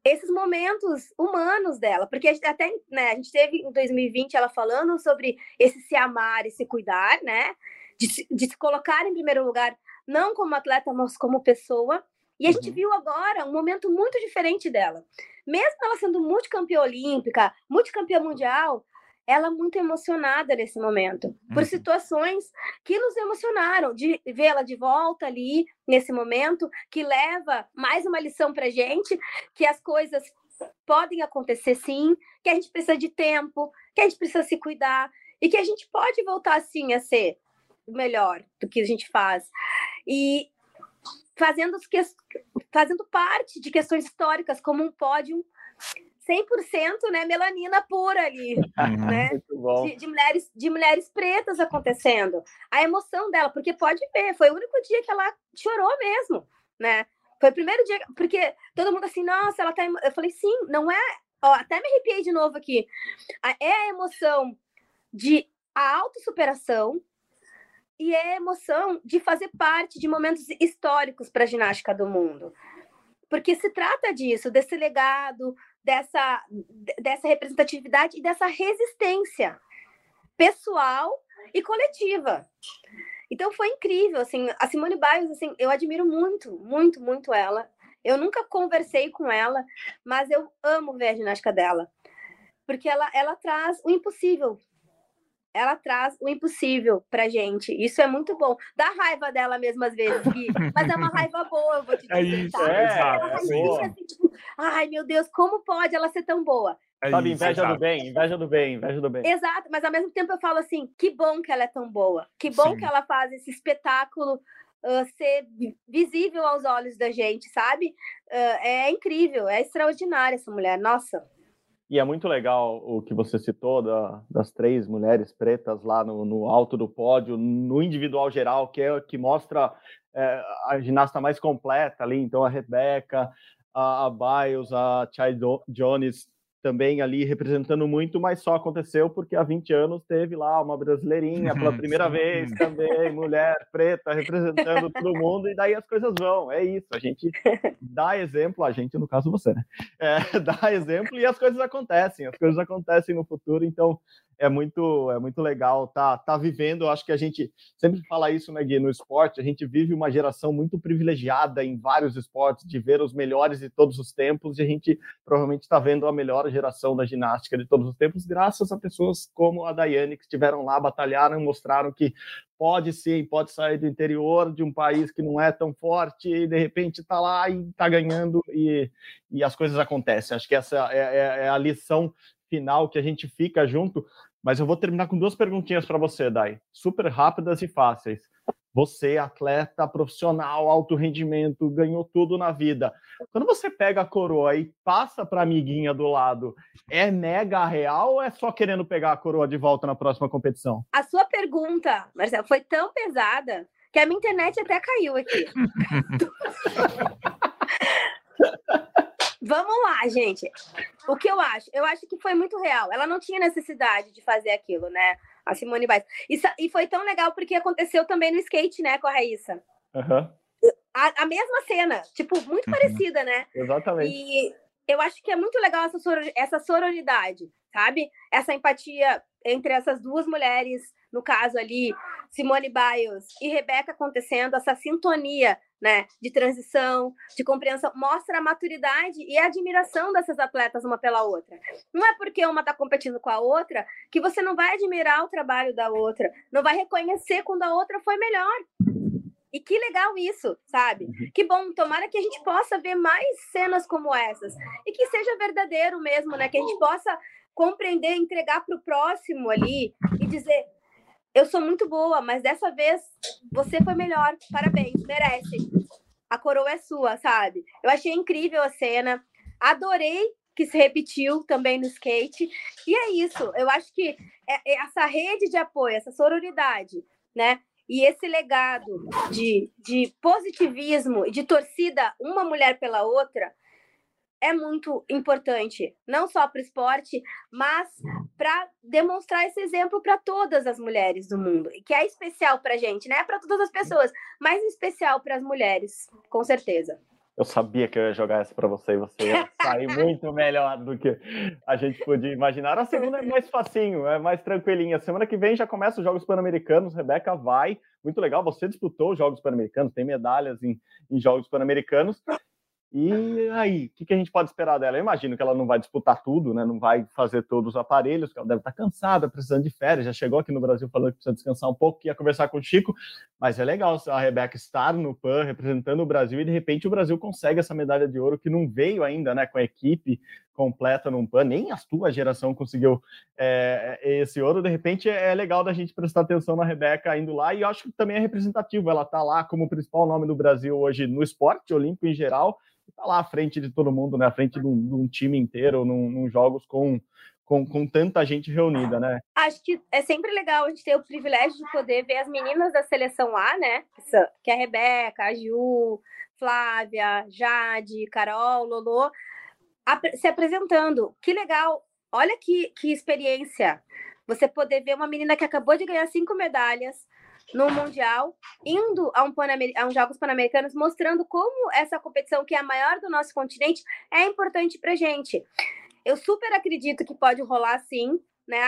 esses momentos humanos dela, porque até, né, a gente teve em 2020 ela falando sobre esse se amar e se cuidar, né? De, de se colocar em primeiro lugar, não como atleta, mas como pessoa. E a gente uhum. viu agora um momento muito diferente dela. Mesmo ela sendo multicampeã olímpica, multicampeã mundial, ela muito emocionada nesse momento, por uhum. situações que nos emocionaram, de vê-la de volta ali nesse momento, que leva mais uma lição para gente, que as coisas podem acontecer sim, que a gente precisa de tempo, que a gente precisa se cuidar e que a gente pode voltar sim a ser melhor do que a gente faz. E fazendo, fazendo parte de questões históricas, como um pódio 100% né, melanina pura ali, uhum. né? De, de, mulheres, de mulheres pretas acontecendo. A emoção dela, porque pode ver, foi o único dia que ela chorou mesmo, né? Foi o primeiro dia, porque todo mundo assim, nossa, ela tá. Eu falei, sim, não é. Ó, até me arrepiei de novo aqui. É a emoção de a autossuperação e é a emoção de fazer parte de momentos históricos para a ginástica do mundo. Porque se trata disso, desse legado, dessa, dessa representatividade e dessa resistência pessoal e coletiva. Então foi incrível, assim, a Simone Biles, assim, eu admiro muito, muito, muito ela. Eu nunca conversei com ela, mas eu amo ver a ginástica dela, porque ela, ela traz o impossível ela traz o impossível pra gente. Isso é muito bom. Dá raiva dela mesmo às vezes, Gui, mas é uma raiva boa, eu vou te é dizer. É isso, tá? é, é assim, tipo, ai meu Deus, como pode ela ser tão boa? É Sabe, inveja do bem, inveja do bem, inveja do bem. Exato, mas ao mesmo tempo eu falo assim, que bom que ela é tão boa, que bom Sim. que ela faz esse espetáculo uh, ser visível aos olhos da gente, sabe? Uh, é incrível, é extraordinária essa mulher, nossa. E é muito legal o que você citou da, das três mulheres pretas lá no, no, alto do pódio, no individual geral, que é que mostra é, a ginasta mais completa ali. Então, a Rebeca, a, a Biles, a Chai Jones também ali representando muito, mas só aconteceu porque há 20 anos teve lá uma brasileirinha pela primeira vez também, mulher preta representando todo mundo, e daí as coisas vão. É isso, a gente dá exemplo, a gente, no caso você, né? É, dá exemplo e as coisas acontecem, as coisas acontecem no futuro, então é muito é muito legal tá tá vivendo. Acho que a gente sempre fala isso, né, Gui, no esporte. A gente vive uma geração muito privilegiada em vários esportes, de ver os melhores de todos os tempos, e a gente provavelmente está vendo a melhor geração da ginástica de todos os tempos, graças a pessoas como a Daiane, que estiveram lá, batalharam, mostraram que pode sim, pode sair do interior de um país que não é tão forte e de repente está lá e está ganhando e, e as coisas acontecem. Acho que essa é, é, é a lição final que a gente fica junto. Mas eu vou terminar com duas perguntinhas para você, Dai, super rápidas e fáceis. Você, atleta profissional, alto rendimento, ganhou tudo na vida. Quando você pega a coroa e passa para a amiguinha do lado, é mega real ou é só querendo pegar a coroa de volta na próxima competição? A sua pergunta, Marcelo, foi tão pesada que a minha internet até caiu aqui. Vamos lá, gente. O que eu acho? Eu acho que foi muito real. Ela não tinha necessidade de fazer aquilo, né? A Simone Biles. E, e foi tão legal porque aconteceu também no skate, né, com a Raíssa. Uhum. A, a, mesma cena, tipo, muito uhum. parecida, né? Exatamente. E eu acho que é muito legal essa, essa sororidade, sabe? Essa empatia entre essas duas mulheres, no caso ali, Simone Biles e Rebeca acontecendo, essa sintonia né, de transição, de compreensão, mostra a maturidade e a admiração dessas atletas uma pela outra. Não é porque uma está competindo com a outra que você não vai admirar o trabalho da outra, não vai reconhecer quando a outra foi melhor. E que legal isso, sabe? Uhum. Que bom, tomara que a gente possa ver mais cenas como essas e que seja verdadeiro mesmo, né? Que a gente possa compreender, entregar para o próximo ali e dizer: eu sou muito boa, mas dessa vez você foi melhor. Parabéns, merece. A coroa é sua, sabe? Eu achei incrível a cena. Adorei que se repetiu também no skate. E é isso. Eu acho que é, é essa rede de apoio, essa sororidade, né? E esse legado de, de positivismo e de torcida uma mulher pela outra é muito importante, não só para o esporte, mas para demonstrar esse exemplo para todas as mulheres do mundo, que é especial para a gente, né? Para todas as pessoas, mas especial para as mulheres, com certeza. Eu sabia que eu ia jogar essa para você e você ia sair muito melhor do que a gente podia imaginar. A segunda é mais facinho, é mais tranquilinha. Semana que vem já começa os Jogos Pan-Americanos. Rebeca vai. Muito legal. Você disputou os Jogos Pan-Americanos, tem medalhas em, em Jogos Pan-Americanos. E aí, o que, que, a gente pode esperar dela? Eu imagino que ela não vai disputar tudo, né? Não vai fazer todos os aparelhos, que ela deve estar cansada, precisando de férias. Já chegou aqui no Brasil falando que precisa descansar um pouco, ia conversar com o Chico. Mas é legal a Rebeca estar no PAN, representando o Brasil, e de repente o Brasil consegue essa medalha de ouro que não veio ainda, né? Com a equipe completa no PAN, nem a tua geração conseguiu é, esse ouro. De repente é legal da gente prestar atenção na Rebeca indo lá, e eu acho que também é representativo. Ela tá lá como principal nome do Brasil hoje no esporte olímpico em geral está lá à frente de todo mundo, né? À frente de um, de um time inteiro, num, num jogos com, com, com, tanta gente reunida, né? Acho que é sempre legal a gente ter o privilégio de poder ver as meninas da seleção A, né? Que é a Rebeca, a Ju, Flávia, Jade, Carol, Lolo, se apresentando. Que legal! Olha que, que experiência! Você poder ver uma menina que acabou de ganhar cinco medalhas, no Mundial, indo a, um a uns Jogos Pan-Americanos, mostrando como essa competição, que é a maior do nosso continente, é importante para gente. Eu super acredito que pode rolar sim, né?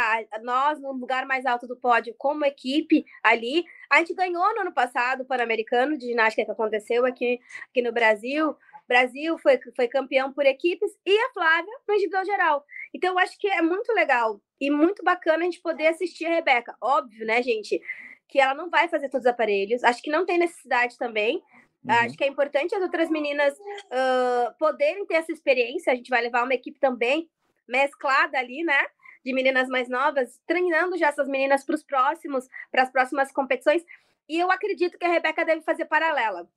Nós, no lugar mais alto do pódio, como equipe ali. A gente ganhou no ano passado o Pan-Americano de ginástica que aconteceu aqui, aqui no Brasil. Brasil foi, foi campeão por equipes e a Flávia no individual geral. Então, eu acho que é muito legal e muito bacana a gente poder assistir a Rebeca. Óbvio, né, gente? que ela não vai fazer todos os aparelhos. Acho que não tem necessidade também. Uhum. Acho que é importante as outras meninas uh, poderem ter essa experiência. A gente vai levar uma equipe também mesclada ali, né? De meninas mais novas, treinando já essas meninas para os próximos, para as próximas competições. E eu acredito que a Rebeca deve fazer paralela.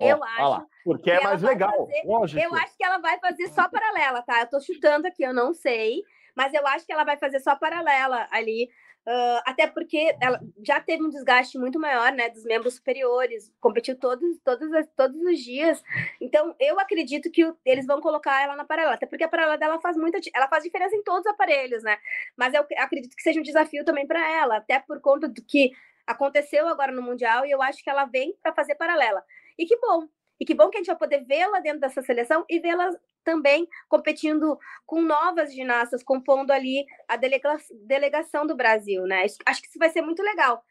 Eu acho. porque é mais legal. Fazer, lógico. Eu acho que ela vai fazer só paralela, tá? Eu tô chutando aqui, eu não sei. Mas eu acho que ela vai fazer só paralela ali Uh, até porque ela já teve um desgaste muito maior, né, dos membros superiores, competiu todos, todos, todos os dias. Então, eu acredito que eles vão colocar ela na paralela, até porque a paralela dela faz muita, ela faz diferença em todos os aparelhos, né? Mas eu acredito que seja um desafio também para ela, até por conta do que aconteceu agora no mundial e eu acho que ela vem para fazer paralela. E que bom, e que bom que a gente vai poder vê-la dentro dessa seleção e vê-la também competindo com novas ginastas, compondo ali a delega delegação do Brasil, né? Acho que isso vai ser muito legal.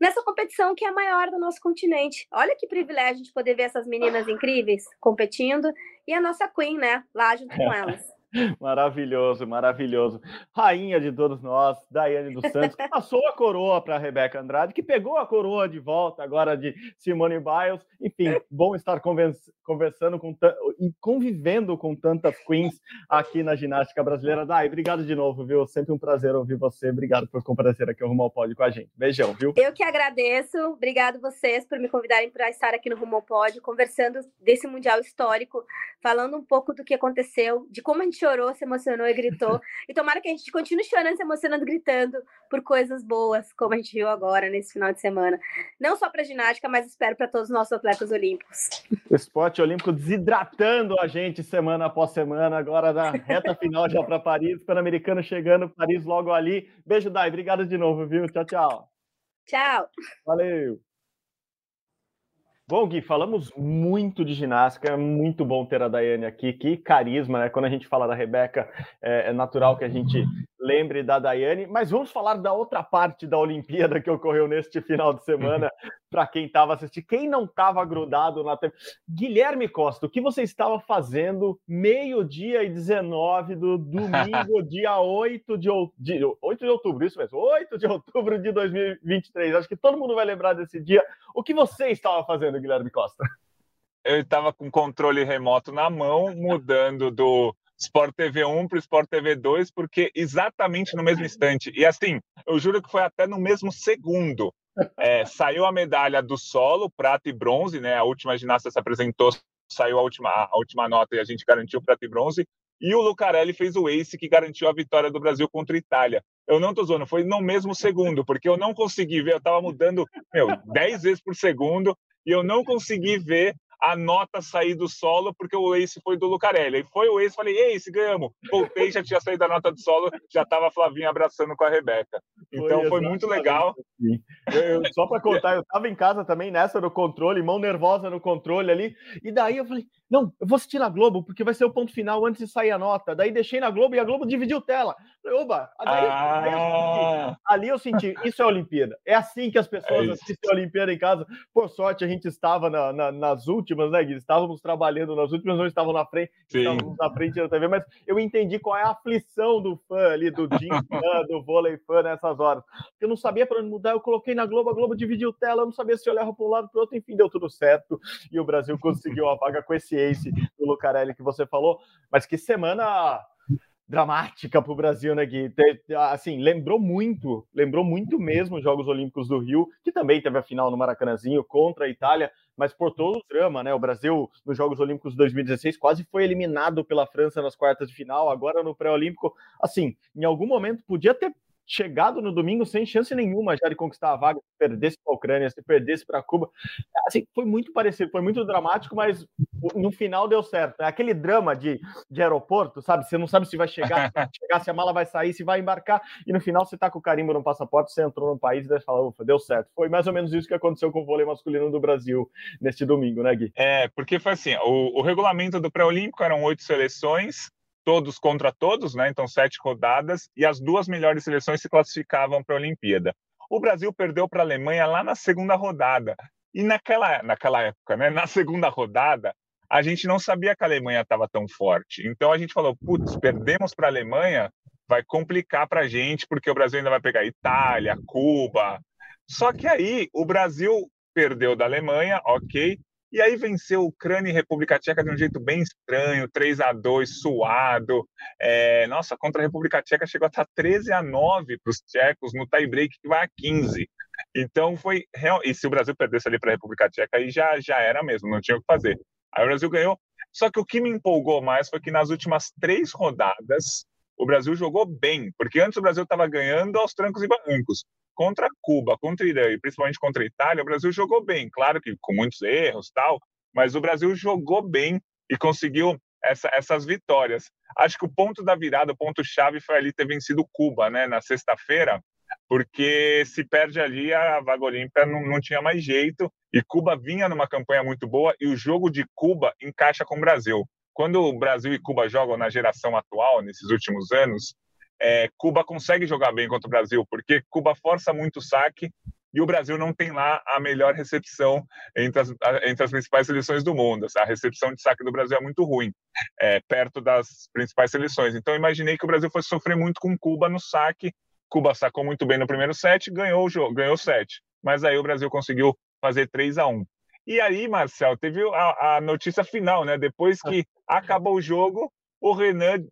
Nessa competição que é a maior do nosso continente. Olha que privilégio de poder ver essas meninas incríveis competindo e a nossa Queen, né? Lá junto com elas. Maravilhoso, maravilhoso. Rainha de todos nós, Daiane dos Santos, que passou a coroa para Rebeca Andrade, que pegou a coroa de volta agora de Simone Biles. Enfim, bom estar conversando com e convivendo com tantas queens aqui na ginástica brasileira. Dai, obrigado de novo, viu? Sempre um prazer ouvir você. Obrigado por comparecer aqui ao Rumo ao Pódio com a gente. Beijão, viu? Eu que agradeço. Obrigado vocês por me convidarem para estar aqui no Rumo ao Pódio, conversando desse Mundial histórico, falando um pouco do que aconteceu, de como a gente chorou, se emocionou e gritou. E tomara que a gente continue chorando, se emocionando, gritando por coisas boas, como a gente viu agora nesse final de semana. Não só para ginástica, mas espero para todos os nossos atletas olímpicos. O esporte olímpico desidratando a gente semana após semana, agora na reta final já para Paris, Pan-Americano chegando, Paris logo ali. Beijo, Dai. Obrigado de novo, viu? Tchau, tchau. Tchau. Valeu. Bom, Gui, falamos muito de ginástica, é muito bom ter a Daiane aqui, que carisma, né? Quando a gente fala da Rebeca, é, é natural que a gente lembre da Daiane, mas vamos falar da outra parte da Olimpíada que ocorreu neste final de semana, para quem estava assistindo, quem não estava grudado na TV. Guilherme Costa, o que você estava fazendo meio-dia e 19 do domingo, dia 8 de, de, 8 de outubro, isso mesmo, 8 de outubro de 2023. Acho que todo mundo vai lembrar desse dia. O que você estava fazendo, Guilherme Costa? Eu estava com controle remoto na mão, mudando do Sport TV 1 para o Sport TV 2, porque exatamente no mesmo instante. E assim, eu juro que foi até no mesmo segundo. É, saiu a medalha do solo, prata e bronze, né? A última ginasta se apresentou, saiu a última, a última nota e a gente garantiu prata e bronze. E o Lucarelli fez o ace que garantiu a vitória do Brasil contra a Itália. Eu não tô zoando, foi no mesmo segundo, porque eu não consegui ver, eu estava mudando, meu, 10 vezes por segundo, e eu não consegui ver a nota sair do solo, porque o ace foi do Lucarelli. Aí foi o ace, falei, ace, ganhamos. Voltei, já tinha saído a nota do solo, já estava a Flavinha abraçando com a Rebeca. Então foi, foi muito legal. Eu, só para contar, eu estava em casa também nessa do controle, mão nervosa no controle ali, e daí eu falei, não, eu vou assistir na Globo, porque vai ser o ponto final antes de sair a nota. Daí deixei na Globo e a Globo dividiu tela. Falei, oba, daí, ah. daí eu senti, ali eu senti, isso é Olimpíada. É assim que as pessoas é assistem a Olimpíada em casa. Por sorte, a gente estava na, na, nas últimas, né, Gui? Estávamos trabalhando nas últimas, não estavam na frente, Sim. estávamos na frente da TV, mas eu entendi qual é a aflição do fã ali, do Jim fã, do vôlei fã nessas horas. Porque eu não sabia para onde mudar, eu coloquei na Globo, a Globo dividiu tela, eu não sabia se olhava para um lado para o outro, enfim, deu tudo certo. E o Brasil conseguiu a vaga com esse ace do Lucarelli que você falou. Mas que semana dramática para o Brasil, né, Gui? Assim, lembrou muito, lembrou muito mesmo os Jogos Olímpicos do Rio, que também teve a final no Maracanãzinho contra a Itália, mas por todo o drama, né? O Brasil, nos Jogos Olímpicos de 2016, quase foi eliminado pela França nas quartas de final, agora no pré-olímpico. Assim, em algum momento podia ter chegado no domingo sem chance nenhuma já de conquistar a vaga, se perdesse para a Ucrânia, se perdesse para Cuba. Assim, foi muito parecido, foi muito dramático, mas no final deu certo. É aquele drama de, de aeroporto, sabe? Você não sabe se vai chegar, se, chegar, se a mala vai sair, se vai embarcar, e no final você tá com o carimbo no passaporte, você entrou no país e fala, ufa, deu certo. Foi mais ou menos isso que aconteceu com o vôlei masculino do Brasil neste domingo, né, Gui? É, porque foi assim, o, o regulamento do pré-olímpico eram oito seleções, todos contra todos, né? Então, sete rodadas, e as duas melhores seleções se classificavam para a Olimpíada. O Brasil perdeu para a Alemanha lá na segunda rodada. E naquela, naquela época, né, na segunda rodada, a gente não sabia que a Alemanha estava tão forte. Então a gente falou, putz, perdemos para a Alemanha, vai complicar para a gente, porque o Brasil ainda vai pegar Itália, Cuba. Só que aí o Brasil perdeu da Alemanha, ok, e aí venceu Ucrânia e República Tcheca de um jeito bem estranho, 3 a 2 suado. É, nossa, contra a República Tcheca chegou a estar 13 a 9 para os tchecos no tie-break que vai a 15. Então foi real. E se o Brasil perdesse ali para a República Tcheca, aí já, já era mesmo, não tinha o que fazer. Aí o Brasil ganhou. Só que o que me empolgou mais foi que nas últimas três rodadas o Brasil jogou bem, porque antes o Brasil estava ganhando aos trancos e barrancos contra Cuba, contra Irã e principalmente contra a Itália, o Brasil jogou bem, claro que com muitos erros tal, mas o Brasil jogou bem e conseguiu essa, essas vitórias. Acho que o ponto da virada, o ponto chave foi ali ter vencido Cuba, né, na sexta-feira, porque se perde ali a vaga olímpica não, não tinha mais jeito e Cuba vinha numa campanha muito boa e o jogo de Cuba encaixa com o Brasil. Quando o Brasil e Cuba jogam na geração atual, nesses últimos anos, é, Cuba consegue jogar bem contra o Brasil, porque Cuba força muito o saque e o Brasil não tem lá a melhor recepção entre as, entre as principais seleções do mundo. A recepção de saque do Brasil é muito ruim, é, perto das principais seleções. Então, imaginei que o Brasil fosse sofrer muito com Cuba no saque. Cuba sacou muito bem no primeiro set, ganhou o jogo, ganhou o set. Mas aí o Brasil conseguiu fazer 3 a 1 E aí, Marcel, teve a, a notícia final, né? Depois que acabou o jogo, o Renan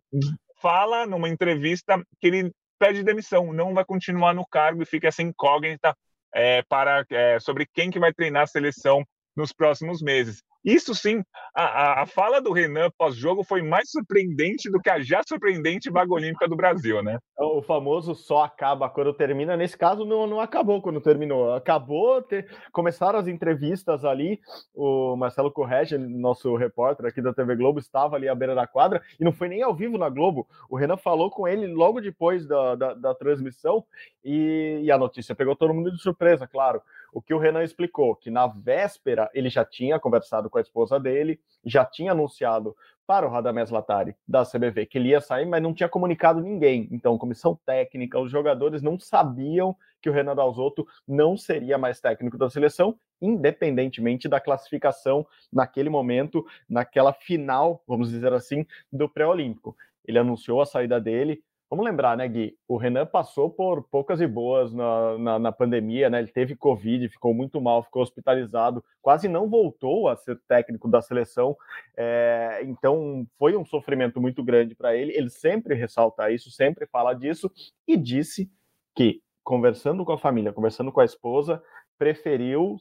fala numa entrevista que ele pede demissão, não vai continuar no cargo e fica essa incógnita é, para é, sobre quem que vai treinar a seleção nos próximos meses. Isso sim, a, a fala do Renan pós-jogo foi mais surpreendente do que a já surpreendente vaga olímpica do Brasil, né? O famoso só acaba quando termina. Nesse caso, não, não acabou quando terminou. Acabou, ter... começaram as entrevistas ali. O Marcelo Correge, nosso repórter aqui da TV Globo, estava ali à beira da quadra e não foi nem ao vivo na Globo. O Renan falou com ele logo depois da, da, da transmissão e, e a notícia pegou todo mundo de surpresa, claro o que o Renan explicou, que na véspera ele já tinha conversado com a esposa dele, já tinha anunciado para o Radamés Latari da CBV que ele ia sair, mas não tinha comunicado ninguém. Então, comissão técnica, os jogadores não sabiam que o Renan Dalzotto não seria mais técnico da seleção, independentemente da classificação naquele momento, naquela final, vamos dizer assim, do pré-olímpico. Ele anunciou a saída dele, Vamos lembrar, né, Gui? O Renan passou por poucas e boas na, na, na, pandemia, né? Ele teve Covid, ficou muito mal, ficou hospitalizado, quase não voltou a ser técnico da seleção. É, então, foi um sofrimento muito grande para ele. Ele sempre ressalta isso, sempre fala disso e disse que, conversando com a família, conversando com a esposa, preferiu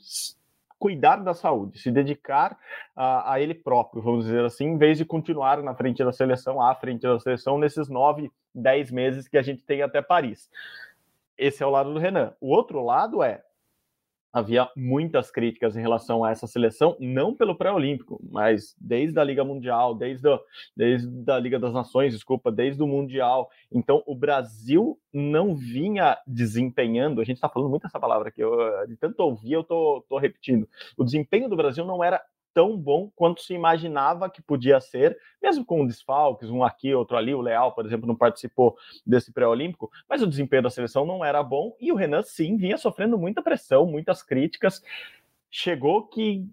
cuidar da saúde, se dedicar a, a, ele próprio, vamos dizer assim, em vez de continuar na frente da seleção, à frente da seleção, nesses nove, dez meses que a gente tem até Paris. Esse é o lado do Renan. O outro lado é havia muitas críticas em relação a essa seleção, não pelo pré-olímpico, mas desde a Liga Mundial, desde, a, desde a Liga das Nações, desculpa, desde o Mundial. Então, o Brasil não vinha desempenhando, a gente está falando muito essa palavra aqui, eu, de tanto ouvir, eu tô, tô repetindo. O desempenho do Brasil não era tão bom quanto se imaginava que podia ser, mesmo com desfalques, um aqui, outro ali. O Leal, por exemplo, não participou desse pré-olímpico, mas o desempenho da seleção não era bom e o Renan, sim, vinha sofrendo muita pressão, muitas críticas. Chegou que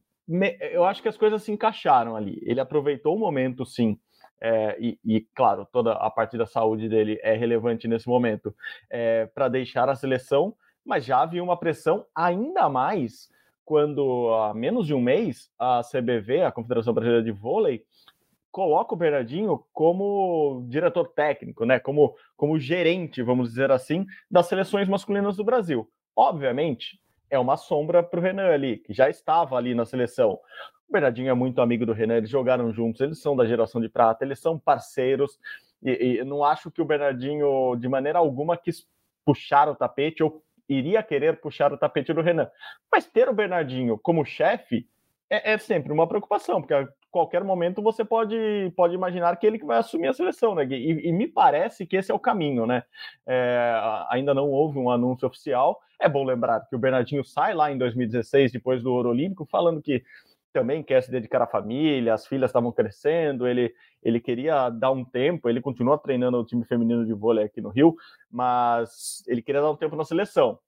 eu acho que as coisas se encaixaram ali. Ele aproveitou o momento, sim. É, e, e, claro, toda a parte da saúde dele é relevante nesse momento é, para deixar a seleção, mas já havia uma pressão ainda mais quando há menos de um mês a CBV, a Confederação Brasileira de Vôlei, coloca o Bernardinho como diretor técnico, né? Como, como gerente, vamos dizer assim, das seleções masculinas do Brasil. Obviamente, é uma sombra para o Renan ali, que já estava ali na seleção. O Bernardinho é muito amigo do Renan, eles jogaram juntos, eles são da geração de prata, eles são parceiros, e, e não acho que o Bernardinho, de maneira alguma, quis puxar o tapete ou iria querer puxar o tapete do Renan. Mas ter o Bernardinho como chefe é, é, sempre uma preocupação, porque a qualquer momento você pode, pode imaginar que ele que vai assumir a seleção, né? E, e me parece que esse é o caminho, né? É, ainda não houve um anúncio oficial. É bom lembrar que o Bernardinho sai lá em 2016, depois do Ouro Olímpico, falando que também quer se dedicar à família, as filhas estavam crescendo, ele, ele queria dar um tempo, ele continua treinando o time feminino de vôlei aqui no Rio, mas ele queria dar um tempo na seleção.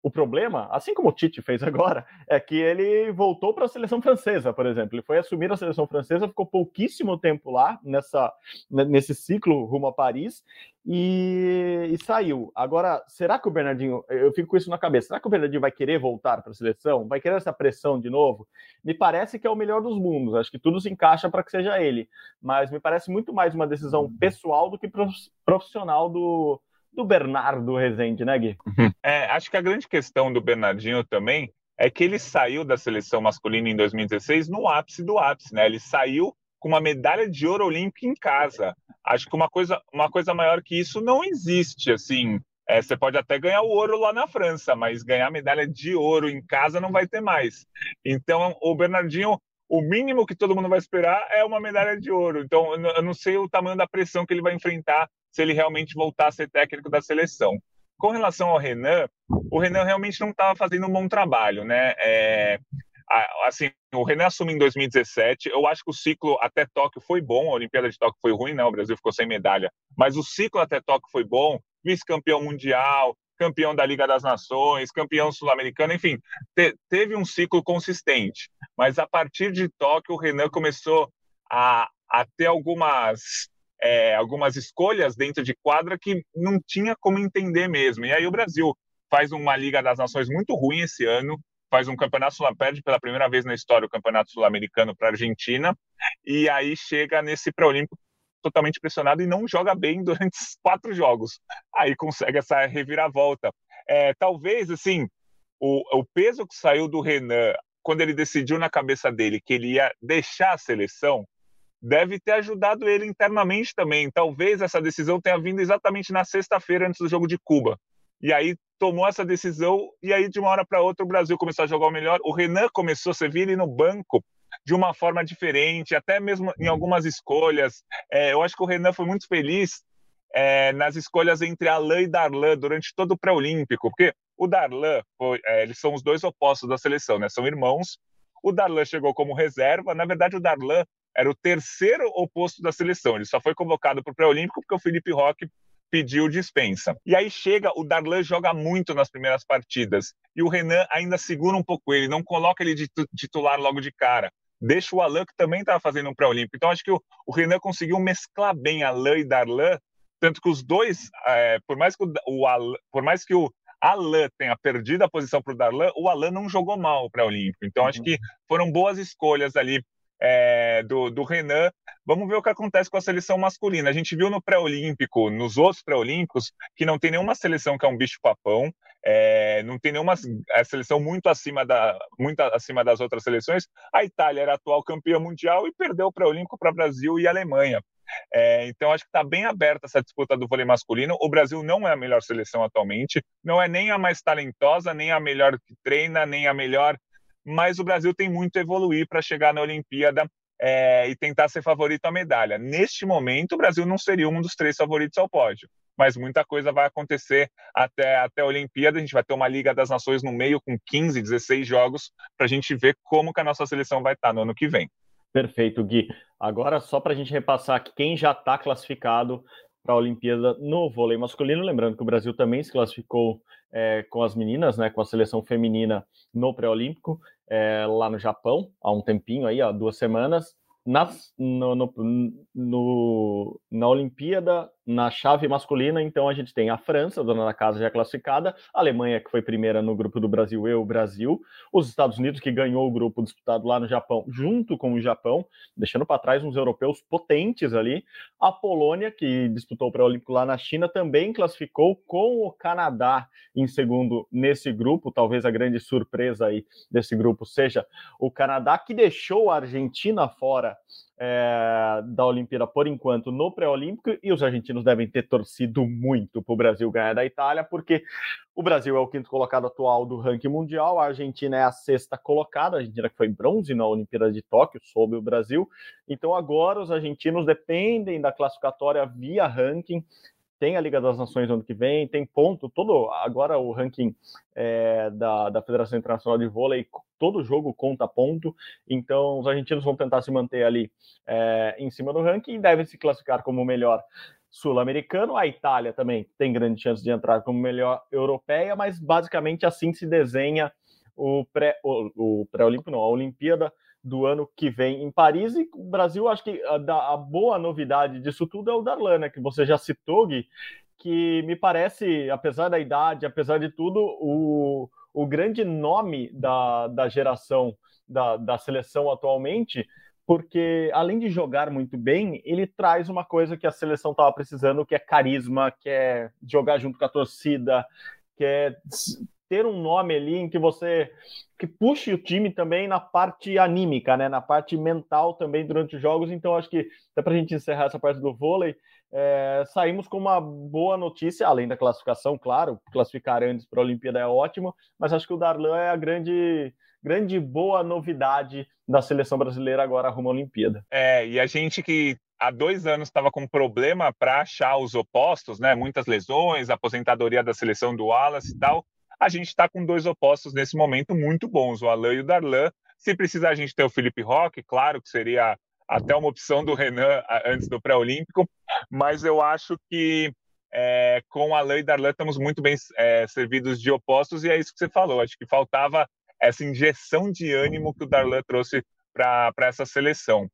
O problema, assim como o Tite fez agora, é que ele voltou para a seleção francesa, por exemplo. Ele foi assumir a seleção francesa, ficou pouquíssimo tempo lá nessa, nesse ciclo rumo a Paris e, e, saiu. Agora, será que o Bernardinho, eu fico com isso na cabeça, será que o Bernardinho vai querer voltar para a seleção? Vai querer essa pressão de novo? Me parece que é o melhor dos mundos, acho que tudo se encaixa para que seja ele, mas me parece muito mais uma decisão pessoal do que profissional do, do Bernardo Rezende, né, Gui? É, acho que a grande questão do Bernardinho também é que ele saiu da seleção masculina em 2016 no ápice do ápice, né? Ele saiu com uma medalha de ouro olímpica em casa. Acho que uma coisa, uma coisa maior que isso não existe, assim. É, você pode até ganhar o ouro lá na França, mas ganhar medalha de ouro em casa não vai ter mais. Então, o Bernardinho, o mínimo que todo mundo vai esperar é uma medalha de ouro. Então, eu não sei o tamanho da pressão que ele vai enfrentar se ele realmente voltar a ser técnico da seleção. Com relação ao Renan, o Renan realmente não estava fazendo um bom trabalho, né? É, assim, o Renan assume em 2017. Eu acho que o ciclo até Tóquio foi bom. A Olimpíada de Tóquio foi ruim, não. O Brasil ficou sem medalha. Mas o ciclo até Tóquio foi bom. Vice-campeão mundial, campeão da Liga das Nações, campeão sul-americano, enfim, te, teve um ciclo consistente. Mas a partir de Tóquio, o Renan começou a, a ter algumas é, algumas escolhas dentro de quadra que não tinha como entender mesmo. E aí o Brasil faz uma Liga das Nações muito ruim esse ano, faz um campeonato sul perde pela primeira vez na história o campeonato sul-americano para a Argentina, e aí chega nesse pré-olímpico totalmente pressionado e não joga bem durante quatro jogos. Aí consegue essa reviravolta. É, talvez, assim, o, o peso que saiu do Renan quando ele decidiu na cabeça dele que ele ia deixar a seleção, deve ter ajudado ele internamente também. Talvez essa decisão tenha vindo exatamente na sexta-feira antes do jogo de Cuba. E aí tomou essa decisão e aí de uma hora para outra o Brasil começou a jogar o melhor. O Renan começou, vira ele no banco de uma forma diferente, até mesmo em algumas escolhas. É, eu acho que o Renan foi muito feliz é, nas escolhas entre Alain e Darlan durante todo o pré-olímpico, porque o Darlan, foi, é, eles são os dois opostos da seleção, né? São irmãos. O Darlan chegou como reserva. Na verdade, o Darlan era o terceiro oposto da seleção. Ele só foi convocado para o pré-olímpico porque o Felipe Roque pediu dispensa. E aí chega, o Darlan joga muito nas primeiras partidas. E o Renan ainda segura um pouco ele, não coloca ele de titular logo de cara. Deixa o Alain, que também estava fazendo um pré-olímpico. Então acho que o, o, Renan conseguiu mesclar bem Alain e Darlan, tanto que os dois, é, por mais que o, o Alain, por mais que o Alain tenha perdido a posição para o Darlan, o Alain não jogou mal o pré-olímpico. Então acho uhum. que foram boas escolhas ali é, do, do Renan. Vamos ver o que acontece com a seleção masculina. A gente viu no pré-olímpico, nos outros pré-olímpicos, que não tem nenhuma seleção que é um bicho-papão, é, não tem nenhuma é, seleção muito acima, da, muito acima das outras seleções. A Itália era atual campeã mundial e perdeu o pré-olímpico para Brasil e Alemanha. É, então, acho que está bem aberta essa disputa do vôlei masculino. O Brasil não é a melhor seleção atualmente, não é nem a mais talentosa, nem a melhor que treina, nem a melhor. Mas o Brasil tem muito a evoluir para chegar na Olimpíada é, e tentar ser favorito à medalha. Neste momento, o Brasil não seria um dos três favoritos ao pódio, mas muita coisa vai acontecer até, até a Olimpíada. A gente vai ter uma Liga das Nações no meio com 15, 16 jogos para a gente ver como que a nossa seleção vai estar no ano que vem. Perfeito, Gui. Agora, só para a gente repassar quem já está classificado para a Olimpíada no vôlei masculino, lembrando que o Brasil também se classificou é, com as meninas, né, com a seleção feminina no pré-olímpico, é, lá no Japão, há um tempinho aí, há duas semanas. Nas, no, no, no, na Olimpíada, na chave masculina, então a gente tem a França, dona da casa já classificada, a Alemanha, que foi primeira no grupo do Brasil, eu, Brasil, os Estados Unidos, que ganhou o grupo disputado lá no Japão, junto com o Japão, deixando para trás uns europeus potentes ali, a Polônia, que disputou o pré-olímpico lá na China, também classificou com o Canadá em segundo nesse grupo, talvez a grande surpresa aí desse grupo seja o Canadá, que deixou a Argentina fora é, da Olimpíada por enquanto no pré-olímpico e os argentinos devem ter torcido muito para o Brasil ganhar da Itália, porque o Brasil é o quinto colocado atual do ranking mundial, a Argentina é a sexta colocada, a Argentina que foi bronze na Olimpíada de Tóquio, sob o Brasil. Então agora os argentinos dependem da classificatória via ranking tem a Liga das Nações ano que vem, tem ponto, todo agora o ranking é, da, da Federação Internacional de Vôlei, todo jogo conta ponto, então os argentinos vão tentar se manter ali é, em cima do ranking e devem se classificar como o melhor sul-americano. A Itália também tem grande chance de entrar como melhor europeia, mas basicamente assim se desenha o pré-olímpico, pré não, a Olimpíada do ano que vem em Paris. E o Brasil, acho que a, a boa novidade disso tudo é o Darlan, né, que você já citou, Gui, que me parece, apesar da idade, apesar de tudo, o, o grande nome da, da geração da, da seleção atualmente, porque além de jogar muito bem, ele traz uma coisa que a seleção estava precisando, que é carisma, que é jogar junto com a torcida, que é ter um nome ali em que você que puxe o time também na parte anímica, né, na parte mental também durante os jogos. Então acho que até para a gente encerrar essa parte do vôlei, é, saímos com uma boa notícia, além da classificação, claro, classificar antes para a Olimpíada é ótimo, mas acho que o Darlan é a grande grande boa novidade da seleção brasileira agora rumo à Olimpíada. É, e a gente que há dois anos estava com problema para achar os opostos, né? Muitas lesões, aposentadoria da seleção do Wallace e tal a gente está com dois opostos nesse momento muito bons, o Alain e o Darlan. Se precisar a gente ter o Felipe Roque, claro que seria até uma opção do Renan antes do pré-olímpico, mas eu acho que é, com Alain e Darlan estamos muito bem é, servidos de opostos e é isso que você falou. Acho que faltava essa injeção de ânimo que o Darlan trouxe para essa seleção.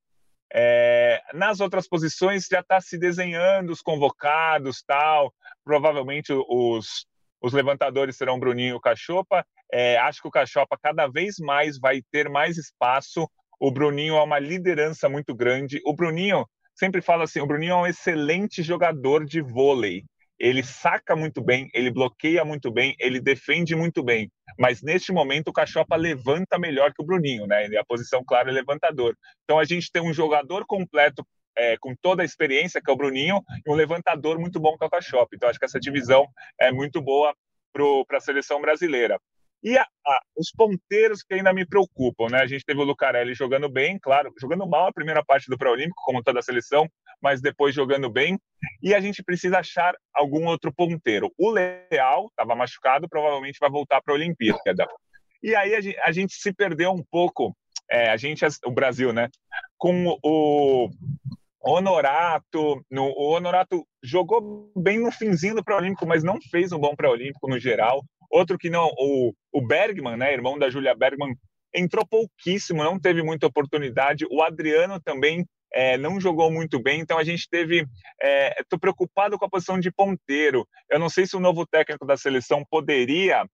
É, nas outras posições já está se desenhando os convocados, tal. Provavelmente os, os levantadores serão Bruninho e o Cachopa. É, acho que o Cachopa cada vez mais vai ter mais espaço. O Bruninho é uma liderança muito grande. O Bruninho, sempre fala assim, o Bruninho é um excelente jogador de vôlei. Ele saca muito bem, ele bloqueia muito bem, ele defende muito bem. Mas neste momento o Cachopa levanta melhor que o Bruninho, né? A posição clara é levantador. Então a gente tem um jogador completo é, com toda a experiência, que é o Bruninho, e um levantador muito bom, que é o Cachope. Então, acho que essa divisão é muito boa para a seleção brasileira. E a, a, os ponteiros que ainda me preocupam, né? A gente teve o Lucarelli jogando bem, claro, jogando mal a primeira parte do pré-olímpico, como toda a seleção, mas depois jogando bem. E a gente precisa achar algum outro ponteiro. O Leal estava machucado, provavelmente vai voltar para a Olimpíada. E aí a gente, a gente, se perdeu um pouco, é, a gente, o Brasil, né? Com o Honorato, no, o Honorato jogou bem no finzinho do pré-olímpico, mas não fez um bom pré-olímpico no geral. Outro que não, o, o Bergman, né, irmão da Julia Bergman, entrou pouquíssimo, não teve muita oportunidade. O Adriano também é, não jogou muito bem, então a gente teve. Estou é, preocupado com a posição de ponteiro. Eu não sei se o novo técnico da seleção poderia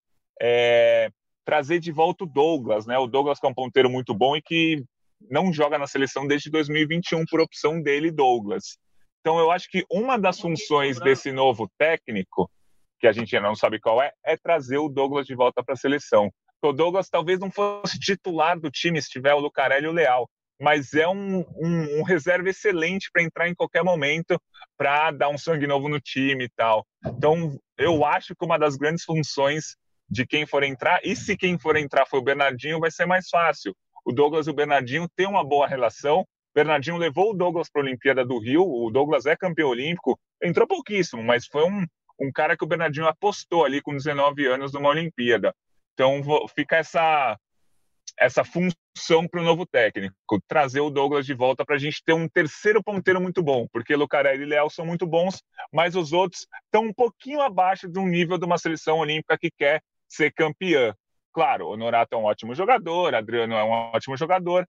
é, trazer de volta o Douglas, né? O Douglas que é um ponteiro muito bom e que não joga na seleção desde 2021 por opção dele, Douglas. Então, eu acho que uma das funções desse novo técnico, que a gente ainda não sabe qual é, é trazer o Douglas de volta para a seleção. O Douglas talvez não fosse titular do time se tiver o Lucarelli e o Leal, mas é um, um, um reserva excelente para entrar em qualquer momento para dar um sangue novo no time e tal. Então, eu acho que uma das grandes funções de quem for entrar, e se quem for entrar for o Bernardinho, vai ser mais fácil. O Douglas e o Bernardinho têm uma boa relação. Bernardinho levou o Douglas para a Olimpíada do Rio, o Douglas é campeão olímpico, entrou pouquíssimo, mas foi um, um cara que o Bernardinho apostou ali com 19 anos numa Olimpíada. Então fica essa essa função para o novo técnico, trazer o Douglas de volta para a gente ter um terceiro ponteiro muito bom, porque Lucarelli e Leal são muito bons, mas os outros estão um pouquinho abaixo do nível de uma seleção olímpica que quer ser campeã. Claro, o Norato é um ótimo jogador, Adriano é um ótimo jogador,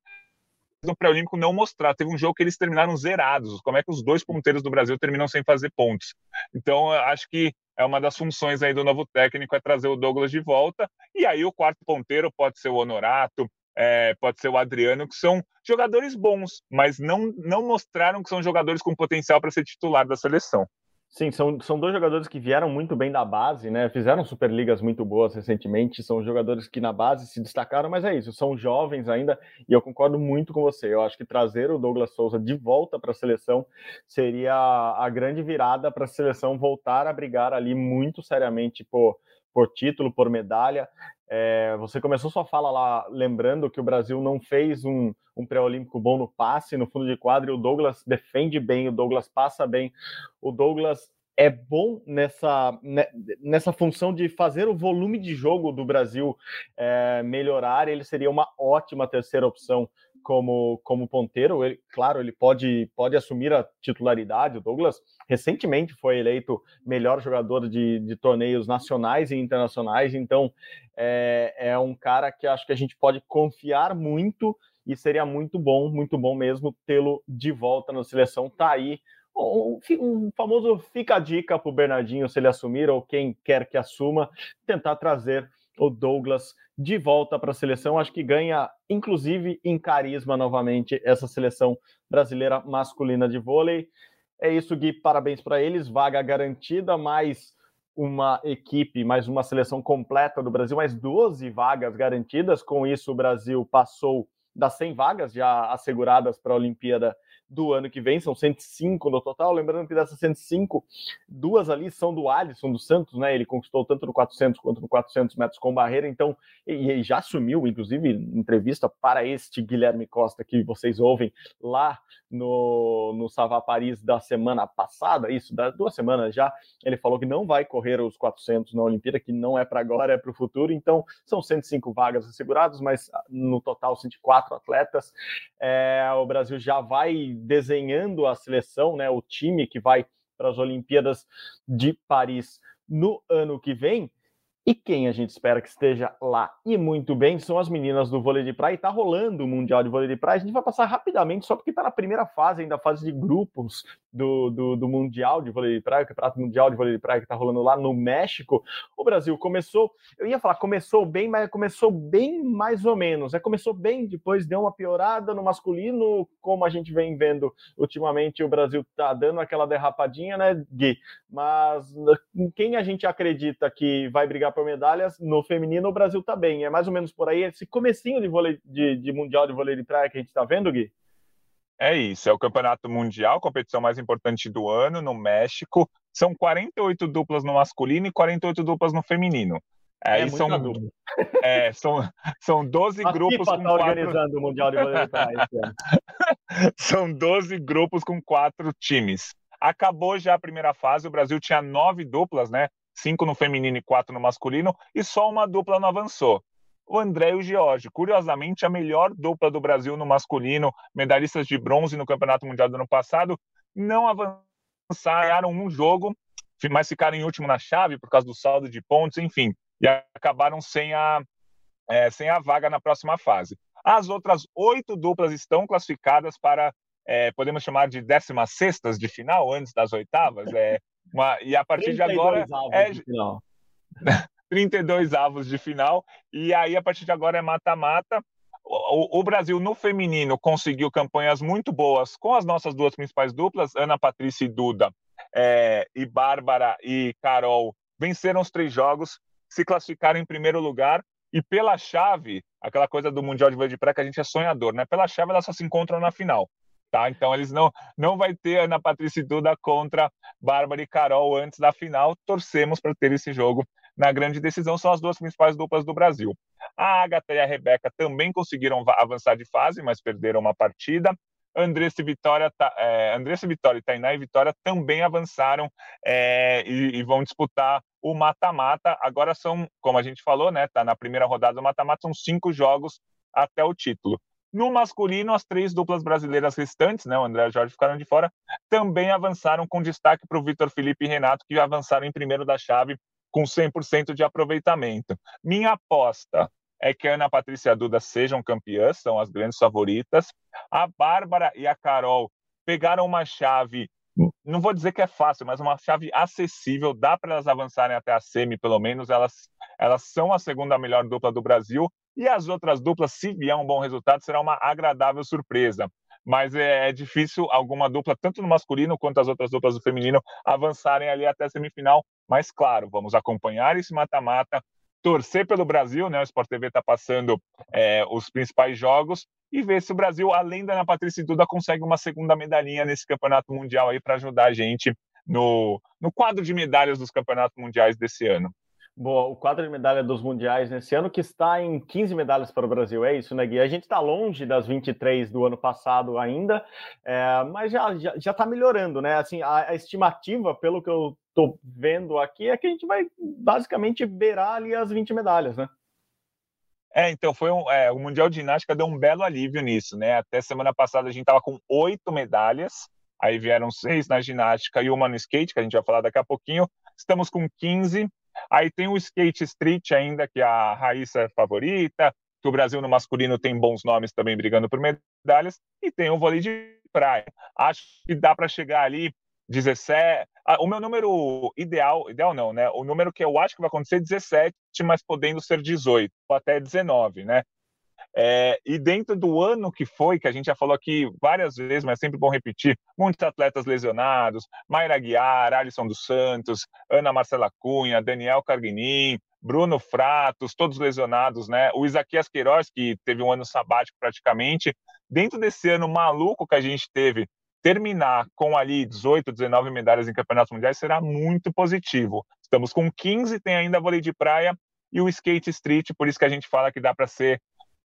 no pré-olímpico não mostrar. Teve um jogo que eles terminaram zerados. Como é que os dois ponteiros do Brasil terminam sem fazer pontos? Então, acho que é uma das funções aí do novo técnico é trazer o Douglas de volta. E aí o quarto ponteiro pode ser o Honorato, é, pode ser o Adriano, que são jogadores bons, mas não, não mostraram que são jogadores com potencial para ser titular da seleção. Sim, são, são dois jogadores que vieram muito bem da base, né? Fizeram Superligas muito boas recentemente. São jogadores que na base se destacaram, mas é isso, são jovens ainda. E eu concordo muito com você. Eu acho que trazer o Douglas Souza de volta para a seleção seria a grande virada para a seleção voltar a brigar ali muito seriamente por, por título, por medalha. É, você começou sua fala lá lembrando que o Brasil não fez um, um pré-olímpico bom no passe, no fundo de quadro, e o Douglas defende bem, o Douglas passa bem, o Douglas é bom nessa, né, nessa função de fazer o volume de jogo do Brasil é, melhorar, ele seria uma ótima terceira opção como, como ponteiro. Ele, claro, ele pode, pode assumir a titularidade. O Douglas recentemente foi eleito melhor jogador de, de torneios nacionais e internacionais, então é, é um cara que acho que a gente pode confiar muito e seria muito bom, muito bom mesmo tê-lo de volta na seleção. Tá aí um, um, famoso fica a dica para o Bernardinho se ele assumir ou quem quer que assuma, tentar trazer o Douglas de volta para a seleção. Acho que ganha, inclusive, em carisma novamente essa seleção brasileira masculina de vôlei. É isso, Gui. Parabéns para eles. Vaga garantida, mais uma equipe, mais uma seleção completa do Brasil, mais 12 vagas garantidas. Com isso, o Brasil passou das 100 vagas já asseguradas para a Olimpíada do ano que vem, são 105 no total. Lembrando que dessas 105, duas ali são do Alisson dos Santos, né? Ele conquistou tanto no 400 quanto no 400 metros com barreira, então, e, e já assumiu, inclusive, entrevista para este Guilherme Costa que vocês ouvem lá no, no Savá Paris da semana passada, isso, das duas semanas já. Ele falou que não vai correr os 400 na Olimpíada, que não é para agora, é para o futuro. Então, são 105 vagas asseguradas, mas ah, no total 104 atletas. É, o Brasil já vai desenhando a seleção, né, o time que vai para as Olimpíadas de Paris no ano que vem. E quem a gente espera que esteja lá e muito bem são as meninas do vôlei de praia. Está rolando o Mundial de Vôlei de Praia. A gente vai passar rapidamente, só porque está na primeira fase, ainda fase de grupos do, do, do, Mundial de Vôlei de Praia, o Campeonato Mundial de Vôlei de Praia que está rolando lá no México. O Brasil começou, eu ia falar, começou bem, mas começou bem mais ou menos. É, começou bem, depois deu uma piorada no masculino, como a gente vem vendo ultimamente, o Brasil está dando aquela derrapadinha, né, Gui? Mas quem a gente acredita que vai brigar por medalhas, no feminino o Brasil tá bem. É mais ou menos por aí esse comecinho de, vôlei, de, de Mundial de Vôlei de Praia que a gente está vendo, Gui? É isso, é o campeonato mundial, competição mais importante do ano no México. São 48 duplas no masculino e 48 duplas no feminino. É, são, é, são, são 12 a grupos FIFA com tá quatro... organizando o Mundial de Vôlei de Praia. são 12 grupos com quatro times. Acabou já a primeira fase, o Brasil tinha nove duplas, né? Cinco no feminino e quatro no masculino, e só uma dupla não avançou. O André e o George, curiosamente, a melhor dupla do Brasil no masculino, medalhistas de bronze no Campeonato Mundial do ano passado, não avançaram um jogo, mas ficaram em último na chave por causa do saldo de pontos, enfim, e acabaram sem a, é, sem a vaga na próxima fase. As outras oito duplas estão classificadas para, é, podemos chamar de 16 de final, antes das oitavas. É, uma, e a partir de agora. É, de 32 avos de final. E aí, a partir de agora, é mata-mata. O, o, Brasil, no feminino, conseguiu campanhas muito boas com as nossas duas principais duplas, Ana Patrícia e Duda, é, e Bárbara e Carol, venceram os três jogos, se classificaram em primeiro lugar. E pela chave, aquela coisa do Mundial de Vôlei de Praia que a gente é sonhador, né? Pela chave elas só se encontram na final. Tá? Então eles não não vai ter Ana Patrícia Duda contra Bárbara e Carol antes da final. Torcemos para ter esse jogo na grande decisão. São as duas principais duplas do Brasil. A Agatha e a Rebeca também conseguiram avançar de fase, mas perderam uma partida. Andressa Vitória, é, Andressa Vitória, Tainá e Vitória também avançaram é, e, e, vão disputar o mata-mata. Agora são, como a gente falou, né? Tá na primeira rodada do mata-mata, são cinco jogos até o título. No masculino, as três duplas brasileiras restantes, né, o André e o Jorge ficaram de fora, também avançaram com destaque para o Vitor Felipe e Renato, que avançaram em primeiro da chave com 100% de aproveitamento. Minha aposta é que a Ana Patrícia e Duda sejam campeãs, são as grandes favoritas. A Bárbara e a Carol pegaram uma chave, não vou dizer que é fácil, mas uma chave acessível, dá para elas avançarem até a semi, pelo menos. Elas, elas são a segunda melhor dupla do Brasil e as outras duplas, se vier um bom resultado, será uma agradável surpresa. Mas é, é difícil alguma dupla, tanto no masculino quanto as outras duplas do feminino, avançarem ali até a semifinal. Mas, claro, vamos acompanhar esse mata-mata, torcer pelo Brasil, né? O Sport TV está passando é, os principais jogos e ver se o Brasil, além da Ana Patrícia Duda, consegue uma segunda medalhinha nesse campeonato mundial aí para ajudar a gente no, no quadro de medalhas dos campeonatos mundiais desse ano. Boa, o quadro de medalha dos mundiais nesse ano que está em 15 medalhas para o Brasil, é isso, né, Gui? A gente está longe das 23 do ano passado ainda, é, mas já está já, já melhorando, né? Assim, a, a, estimativa, pelo que eu estou vendo aqui, é que a gente vai basicamente beirar ali as 20 medalhas, né? É, então foi um, é, o Mundial de Ginástica deu um belo alívio nisso, né? Até semana passada a gente estava com oito medalhas, aí vieram seis na ginástica e uma no skate, que a gente vai falar daqui a pouquinho. Estamos com 15, Aí tem o skate street ainda, que a Raíssa é favorita, que o Brasil no masculino tem bons nomes também brigando por medalhas, e tem o vôlei de praia. Acho que dá para chegar ali 17. Ah, o meu número ideal, ideal não, né? O número que eu acho que vai acontecer é 17, mas podendo ser 18 ou até 19, né? É, e dentro do ano que foi, que a gente já falou aqui várias vezes, mas é sempre bom repetir, muitos atletas lesionados, Mayra Guiar, Alisson dos Santos, Ana Marcela Cunha, Daniel Carguinin, Bruno Fratos, todos lesionados, né? O Isaquias Queiroz, que teve um ano sabático praticamente. Dentro desse ano maluco que a gente teve, terminar com ali 18, 19 medalhas em campeonatos mundiais será muito positivo. Estamos com 15, tem ainda vôlei de praia e o skate street, por isso que a gente fala que dá para ser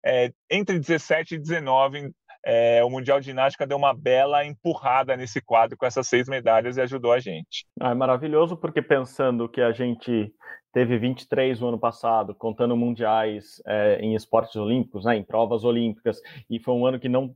é, entre 17 e 19, é, o Mundial de Ginástica deu uma bela empurrada nesse quadro com essas seis medalhas e ajudou a gente. Ah, é maravilhoso, porque pensando que a gente teve 23 no ano passado, contando mundiais é, em esportes olímpicos, né, em provas olímpicas, e foi um ano que não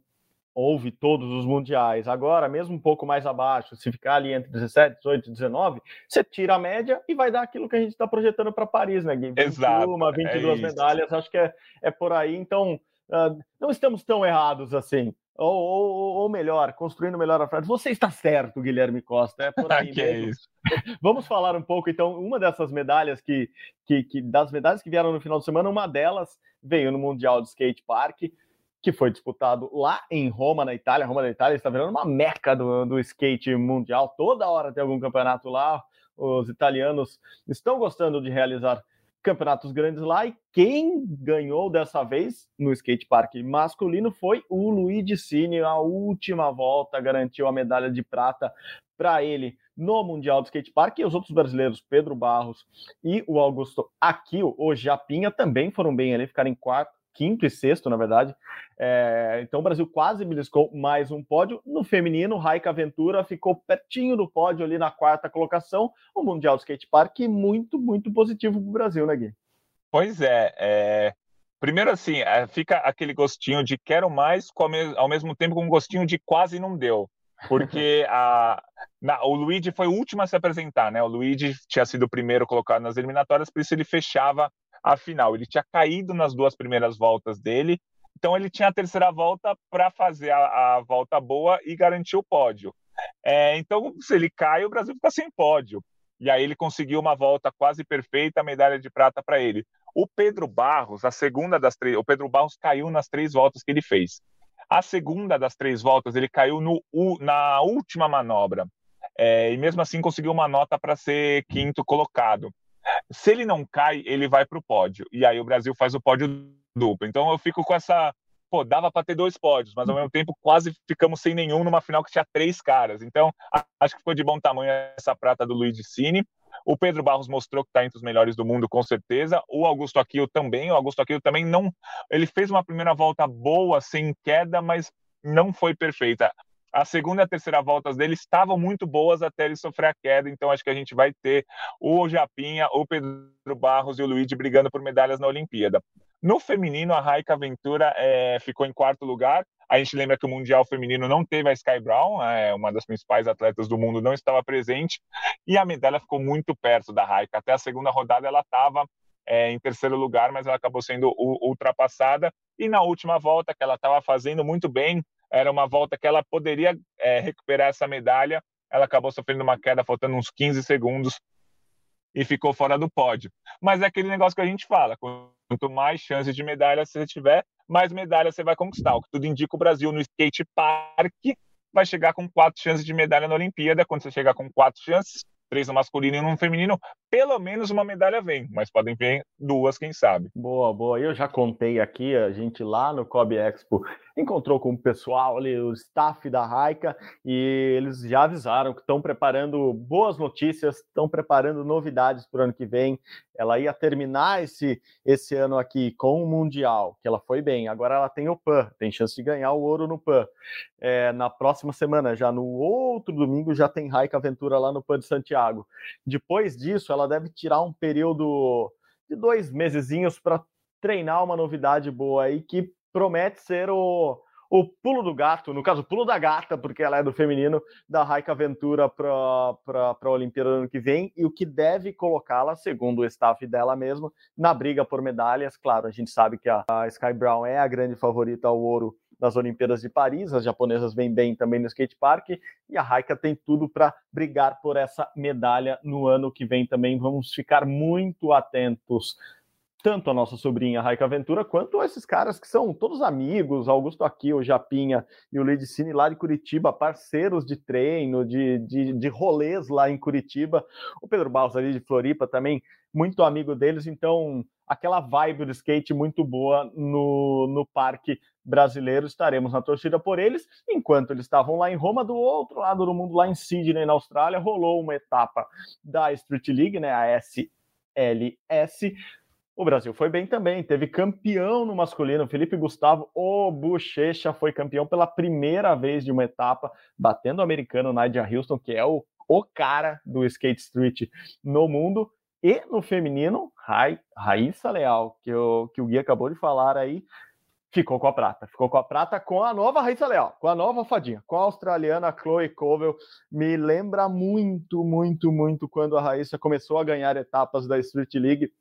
houve todos os mundiais. Agora, mesmo um pouco mais abaixo, se ficar ali entre 17, 18 e 19, você tira a média e vai dar aquilo que a gente está projetando para Paris, né, Gui? 21, Exato, 22 é medalhas, acho que é, é por aí. Então, uh, não estamos tão errados assim. Ou, ou, ou, melhor, construindo melhor a frase. Você está certo, Guilherme Costa. É por aí que mesmo. É. Vamos falar um pouco, então, uma dessas medalhas que, que, que, das medalhas que vieram no final de semana, uma delas veio no Mundial de Skate Park que foi disputado lá em Roma, na Itália. Roma da Itália está virando uma meca do, do skate mundial. Toda hora tem algum campeonato lá. Os italianos estão gostando de realizar campeonatos grandes lá. E quem ganhou dessa vez no skate park masculino foi o Luigi Cini. A última volta garantiu a medalha de prata para ele no Mundial do Skate Park. E os outros brasileiros, Pedro Barros e o Augusto Aquil, o Japinha, também foram bem ali, ficaram em quarto quinto e sexto, na verdade. É, então o Brasil quase beliscou mais um pódio. No feminino, Raika Aventura ficou pertinho do pódio ali na quarta colocação. O Mundial do Skate Park muito, muito positivo para o Brasil, né, Gui? Pois é, é... Primeiro, assim, é, fica aquele gostinho de quero mais, ao mesmo tempo com um gostinho de quase não deu. Porque a, na, o Luigi foi o último a se apresentar, né? O Luigi tinha sido o primeiro colocado nas eliminatórias, por isso ele fechava a final. Ele tinha caído nas duas primeiras voltas dele, então ele tinha a terceira volta para fazer a, a, volta boa e garantir o pódio. É, então, se ele cai, o Brasil fica sem pódio. E aí ele conseguiu uma volta quase perfeita, medalha de prata para ele. O Pedro Barros, a segunda das três, o Pedro Barros caiu nas três voltas que ele fez. A segunda das três voltas ele caiu no, na última manobra. É, e mesmo assim conseguiu uma nota para ser quinto colocado. Se ele não cai, ele vai para o pódio. E aí o Brasil faz o pódio duplo. Então eu fico com essa. Pô, dava para ter dois pódios, mas ao mesmo tempo quase ficamos sem nenhum numa final que tinha três caras. Então acho que ficou de bom tamanho essa prata do Luiz Cine. O Pedro Barros mostrou que está entre os melhores do mundo, com certeza. O Augusto Aquino também. O Augusto Aquino também não. Ele fez uma primeira volta boa, sem queda, mas não foi perfeita. A segunda e a terceira voltas dele estavam muito boas até ele sofrer a queda, então acho que a gente vai ter o Japinha, o Pedro Barros e o Luigi brigando por medalhas na Olimpíada. No feminino, a Raika Ventura é, ficou em quarto lugar. A gente lembra que o Mundial Feminino não teve a Sky Brown, é, uma das principais atletas do mundo, não estava presente, e a medalha ficou muito perto da Raika. Até a segunda rodada ela estava é, em terceiro lugar, mas ela acabou sendo ultrapassada. E na última volta, que ela estava fazendo muito bem, era uma volta que ela poderia é, recuperar essa medalha. Ela acabou sofrendo uma queda, faltando uns 15 segundos e ficou fora do pódio. Mas é aquele negócio que a gente fala: quanto mais chances de medalha você tiver, mais medalha você vai conquistar. O que tudo indica o Brasil no skate park vai chegar com quatro chances de medalha na Olimpíada. Quando você chegar com quatro chances, três no masculino e no feminino, pelo menos uma medalha vem, mas podem vir duas, quem sabe. Boa, boa. Eu já contei aqui, a gente lá no Kobe Expo encontrou com o pessoal ali, o staff da Raika, e eles já avisaram que estão preparando boas notícias, estão preparando novidades para o ano que vem. Ela ia terminar esse, esse ano aqui com o Mundial, que ela foi bem. Agora ela tem o PAN, tem chance de ganhar o ouro no PAN. É, na próxima semana, já no outro domingo, já tem Raika Aventura lá no PAN de Santiago. Depois disso, ela deve tirar um período de dois mesezinhos para treinar uma novidade boa aí que promete ser o, o pulo do gato, no caso, o pulo da gata, porque ela é do feminino, da Raika Aventura para a Olimpíada do ano que vem, e o que deve colocá-la, segundo o staff dela mesma, na briga por medalhas. Claro, a gente sabe que a, a Sky Brown é a grande favorita ao ouro nas Olimpíadas de Paris, as japonesas vêm bem também no skate park, e a Raika tem tudo para brigar por essa medalha no ano que vem também. Vamos ficar muito atentos tanto a nossa sobrinha Raika Aventura, quanto esses caras que são todos amigos, Augusto aqui, o Japinha e o Lidicine lá de Curitiba, parceiros de treino, de, de, de rolês lá em Curitiba, o Pedro Barros ali de Floripa também, muito amigo deles, então aquela vibe do skate muito boa no, no parque brasileiro, estaremos na torcida por eles, enquanto eles estavam lá em Roma, do outro lado do mundo, lá em Sydney, na Austrália, rolou uma etapa da Street League, né, a SLS, o Brasil foi bem também, teve campeão no masculino, Felipe Gustavo, o Bochecha, foi campeão pela primeira vez de uma etapa, batendo o americano Nadia Houston, que é o, o cara do skate street no mundo, e no feminino, Ra Raíssa Leal, que, eu, que o Gui acabou de falar aí, ficou com a prata. Ficou com a prata com a nova Raíssa Leal, com a nova fadinha, com a australiana Chloe Covell. Me lembra muito, muito, muito quando a Raíssa começou a ganhar etapas da Street League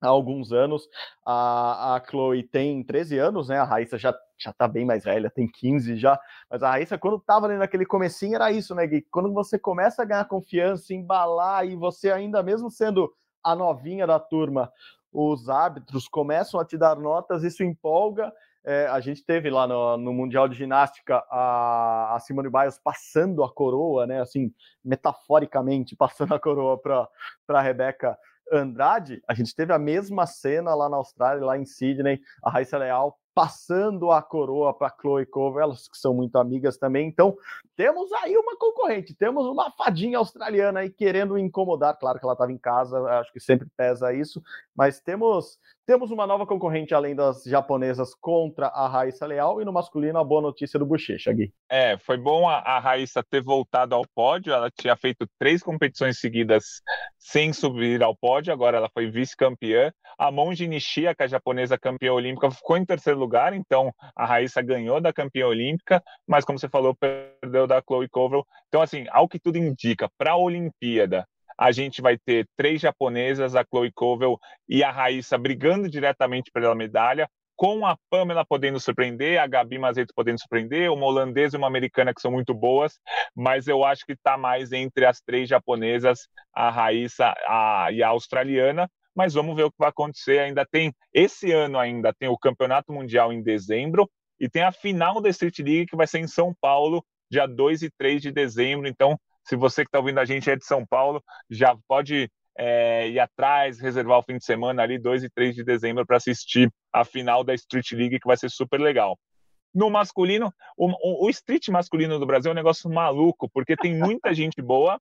há alguns anos. A, a Chloe tem 13 anos, né? A Raíssa já, já tá bem mais velha, tem 15 já. Mas a Raíssa, quando tava ali naquele comecinho, era isso, né, Gui? Quando você começa a ganhar confiança, embalar, e você ainda mesmo sendo a novinha da turma, os árbitros começam a te dar notas, isso empolga. É, a gente teve lá no, no Mundial de Ginástica a, a, Simone Biles passando a coroa, né? Assim, metaforicamente passando a coroa para a Rebeca Andrade, a gente teve a mesma cena lá na Austrália, lá em Sydney, a Raíssa Leal passando a coroa para Chloe Cover, elas que são muito amigas também. Então, temos aí uma concorrente, temos uma fadinha australiana aí querendo incomodar. Claro que ela estava em casa, acho que sempre pesa isso, mas temos temos uma nova concorrente além das japonesas contra a Raíssa Leal e no masculino a boa notícia do Bochecha, Gui. É, foi bom a, a Raíssa ter voltado ao pódio, ela tinha feito três competições seguidas sem subir ao pódio, agora ela foi vice-campeã. A Monji Nishia, que é a japonesa campeã olímpica, ficou em terceiro lugar, então a Raíssa ganhou da campeã olímpica, mas como você falou, perdeu da Chloe Covell. Então, assim, ao que tudo indica, para a Olimpíada, a gente vai ter três japonesas, a Chloe Covell e a Raíssa brigando diretamente pela medalha, com a Pamela podendo surpreender, a Gabi Mazeto podendo surpreender, uma holandesa e uma americana que são muito boas, mas eu acho que está mais entre as três japonesas, a Raíssa a, e a australiana, mas vamos ver o que vai acontecer. Ainda tem, esse ano ainda tem o Campeonato Mundial em dezembro, e tem a final da Street League que vai ser em São Paulo, dia 2 e 3 de dezembro, então se você que está ouvindo a gente é de São Paulo, já pode é, ir atrás, reservar o fim de semana ali, 2 e 3 de dezembro, para assistir a final da Street League, que vai ser super legal. No masculino, o, o, street masculino do Brasil é um negócio maluco, porque tem muita gente boa.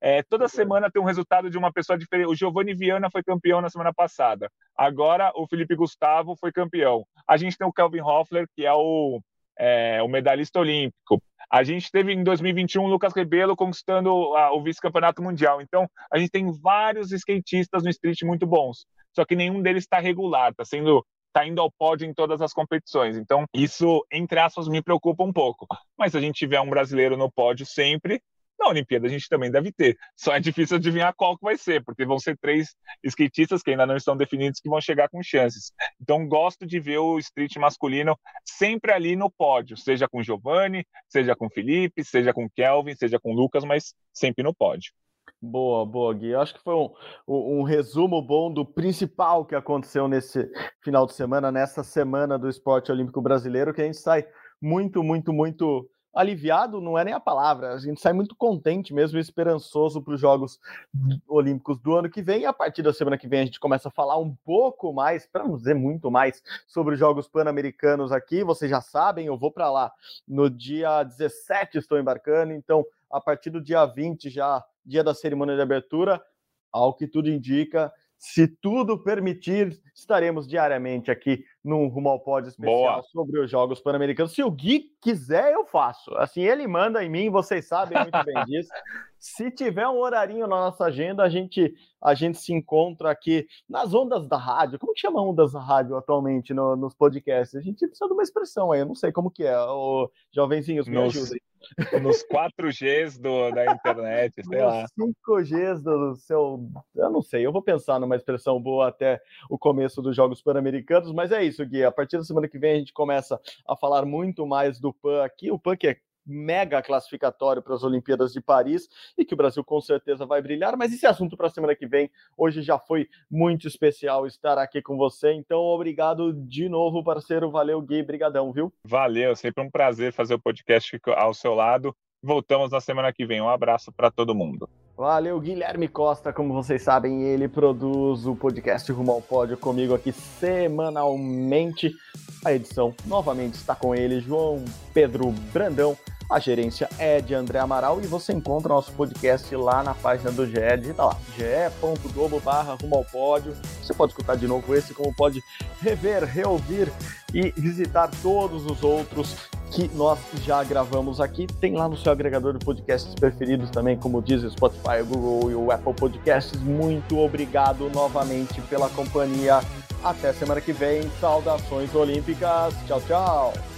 É, toda semana tem um resultado de uma pessoa diferente. O Giovanni Viana foi campeão na semana passada. Agora o Felipe Gustavo foi campeão. A gente tem o Kelvin Hoffler, que é o, é, o medalhista olímpico. A gente teve em 2021 o Lucas Rebelo conquistando a, o vice-campeonato mundial. Então, a gente tem vários skatistas no street muito bons. Só que nenhum deles está regular, está sendo tá indo ao pódio em todas as competições. Então, isso, entre aspas, me preocupa um pouco. Mas se a gente tiver um brasileiro no pódio sempre, na Olimpíada a gente também deve ter. Só é difícil adivinhar qual que vai ser, porque vão ser três skatistas que ainda não estão definidos que vão chegar com chances. Então gosto de ver o street masculino sempre ali no pódio, seja com Giovanni, seja com Felipe, seja com Kelvin, seja com Lucas, mas sempre no pódio. Boa, boa, Gui. Eu acho que foi um, um, resumo bom do principal que aconteceu nesse final de semana, nessa semana do esporte olímpico brasileiro, que a gente sai muito, muito, muito aliviado, não é nem a palavra, a gente sai muito contente mesmo, esperançoso para os Jogos Olímpicos do ano que vem. E a partir da semana que vem a gente começa a falar um pouco mais, para não dizer muito mais, sobre os Jogos Pan-Americanos aqui. Vocês já sabem, eu vou para lá no dia 17, estou embarcando, então a partir do dia 20, já dia da cerimônia de abertura, ao que tudo indica, se tudo permitir, estaremos diariamente aqui num Rumo ao Pódio especial Boa. sobre os Jogos Pan-Americanos. Se o Gui quiser, eu faço. Assim, ele manda em mim, vocês sabem muito bem disso. Se tiver um horarinho na nossa agenda, a gente, a gente se encontra aqui nas ondas da rádio. Como que chama ondas da rádio atualmente no, nos podcasts? A gente precisa de uma expressão aí, eu não sei como que é. O jovenzinhos, me nos, ajudem nos 4Gs do, da internet, sei lá. 5Gs do seu. Eu não sei, eu vou pensar numa expressão boa até o começo dos Jogos Pan-Americanos, mas é isso, Gui. A partir da semana que vem a gente começa a falar muito mais do PAN aqui. O PAN que é mega classificatório para as Olimpíadas de Paris e que o Brasil com certeza vai brilhar, mas esse assunto para a semana que vem. Hoje já foi muito especial estar aqui com você, então obrigado de novo, parceiro. Valeu, Gui, brigadão, viu? Valeu, sempre um prazer fazer o podcast ao seu lado. Voltamos na semana que vem. Um abraço para todo mundo. Valeu, Guilherme Costa. Como vocês sabem, ele produz o podcast Rumo ao Pódio comigo aqui semanalmente. A edição novamente está com ele, João Pedro Brandão. A gerência é de André Amaral e você encontra nosso podcast lá na página do GE. Digita lá, ge.globo barra rumo ao pódio. Você pode escutar de novo esse, como pode rever, reouvir e visitar todos os outros que nós já gravamos aqui. Tem lá no seu agregador de podcasts preferidos também, como diz o Spotify, o Google e o Apple Podcasts. Muito obrigado novamente pela companhia. Até semana que vem. Saudações olímpicas. Tchau, tchau.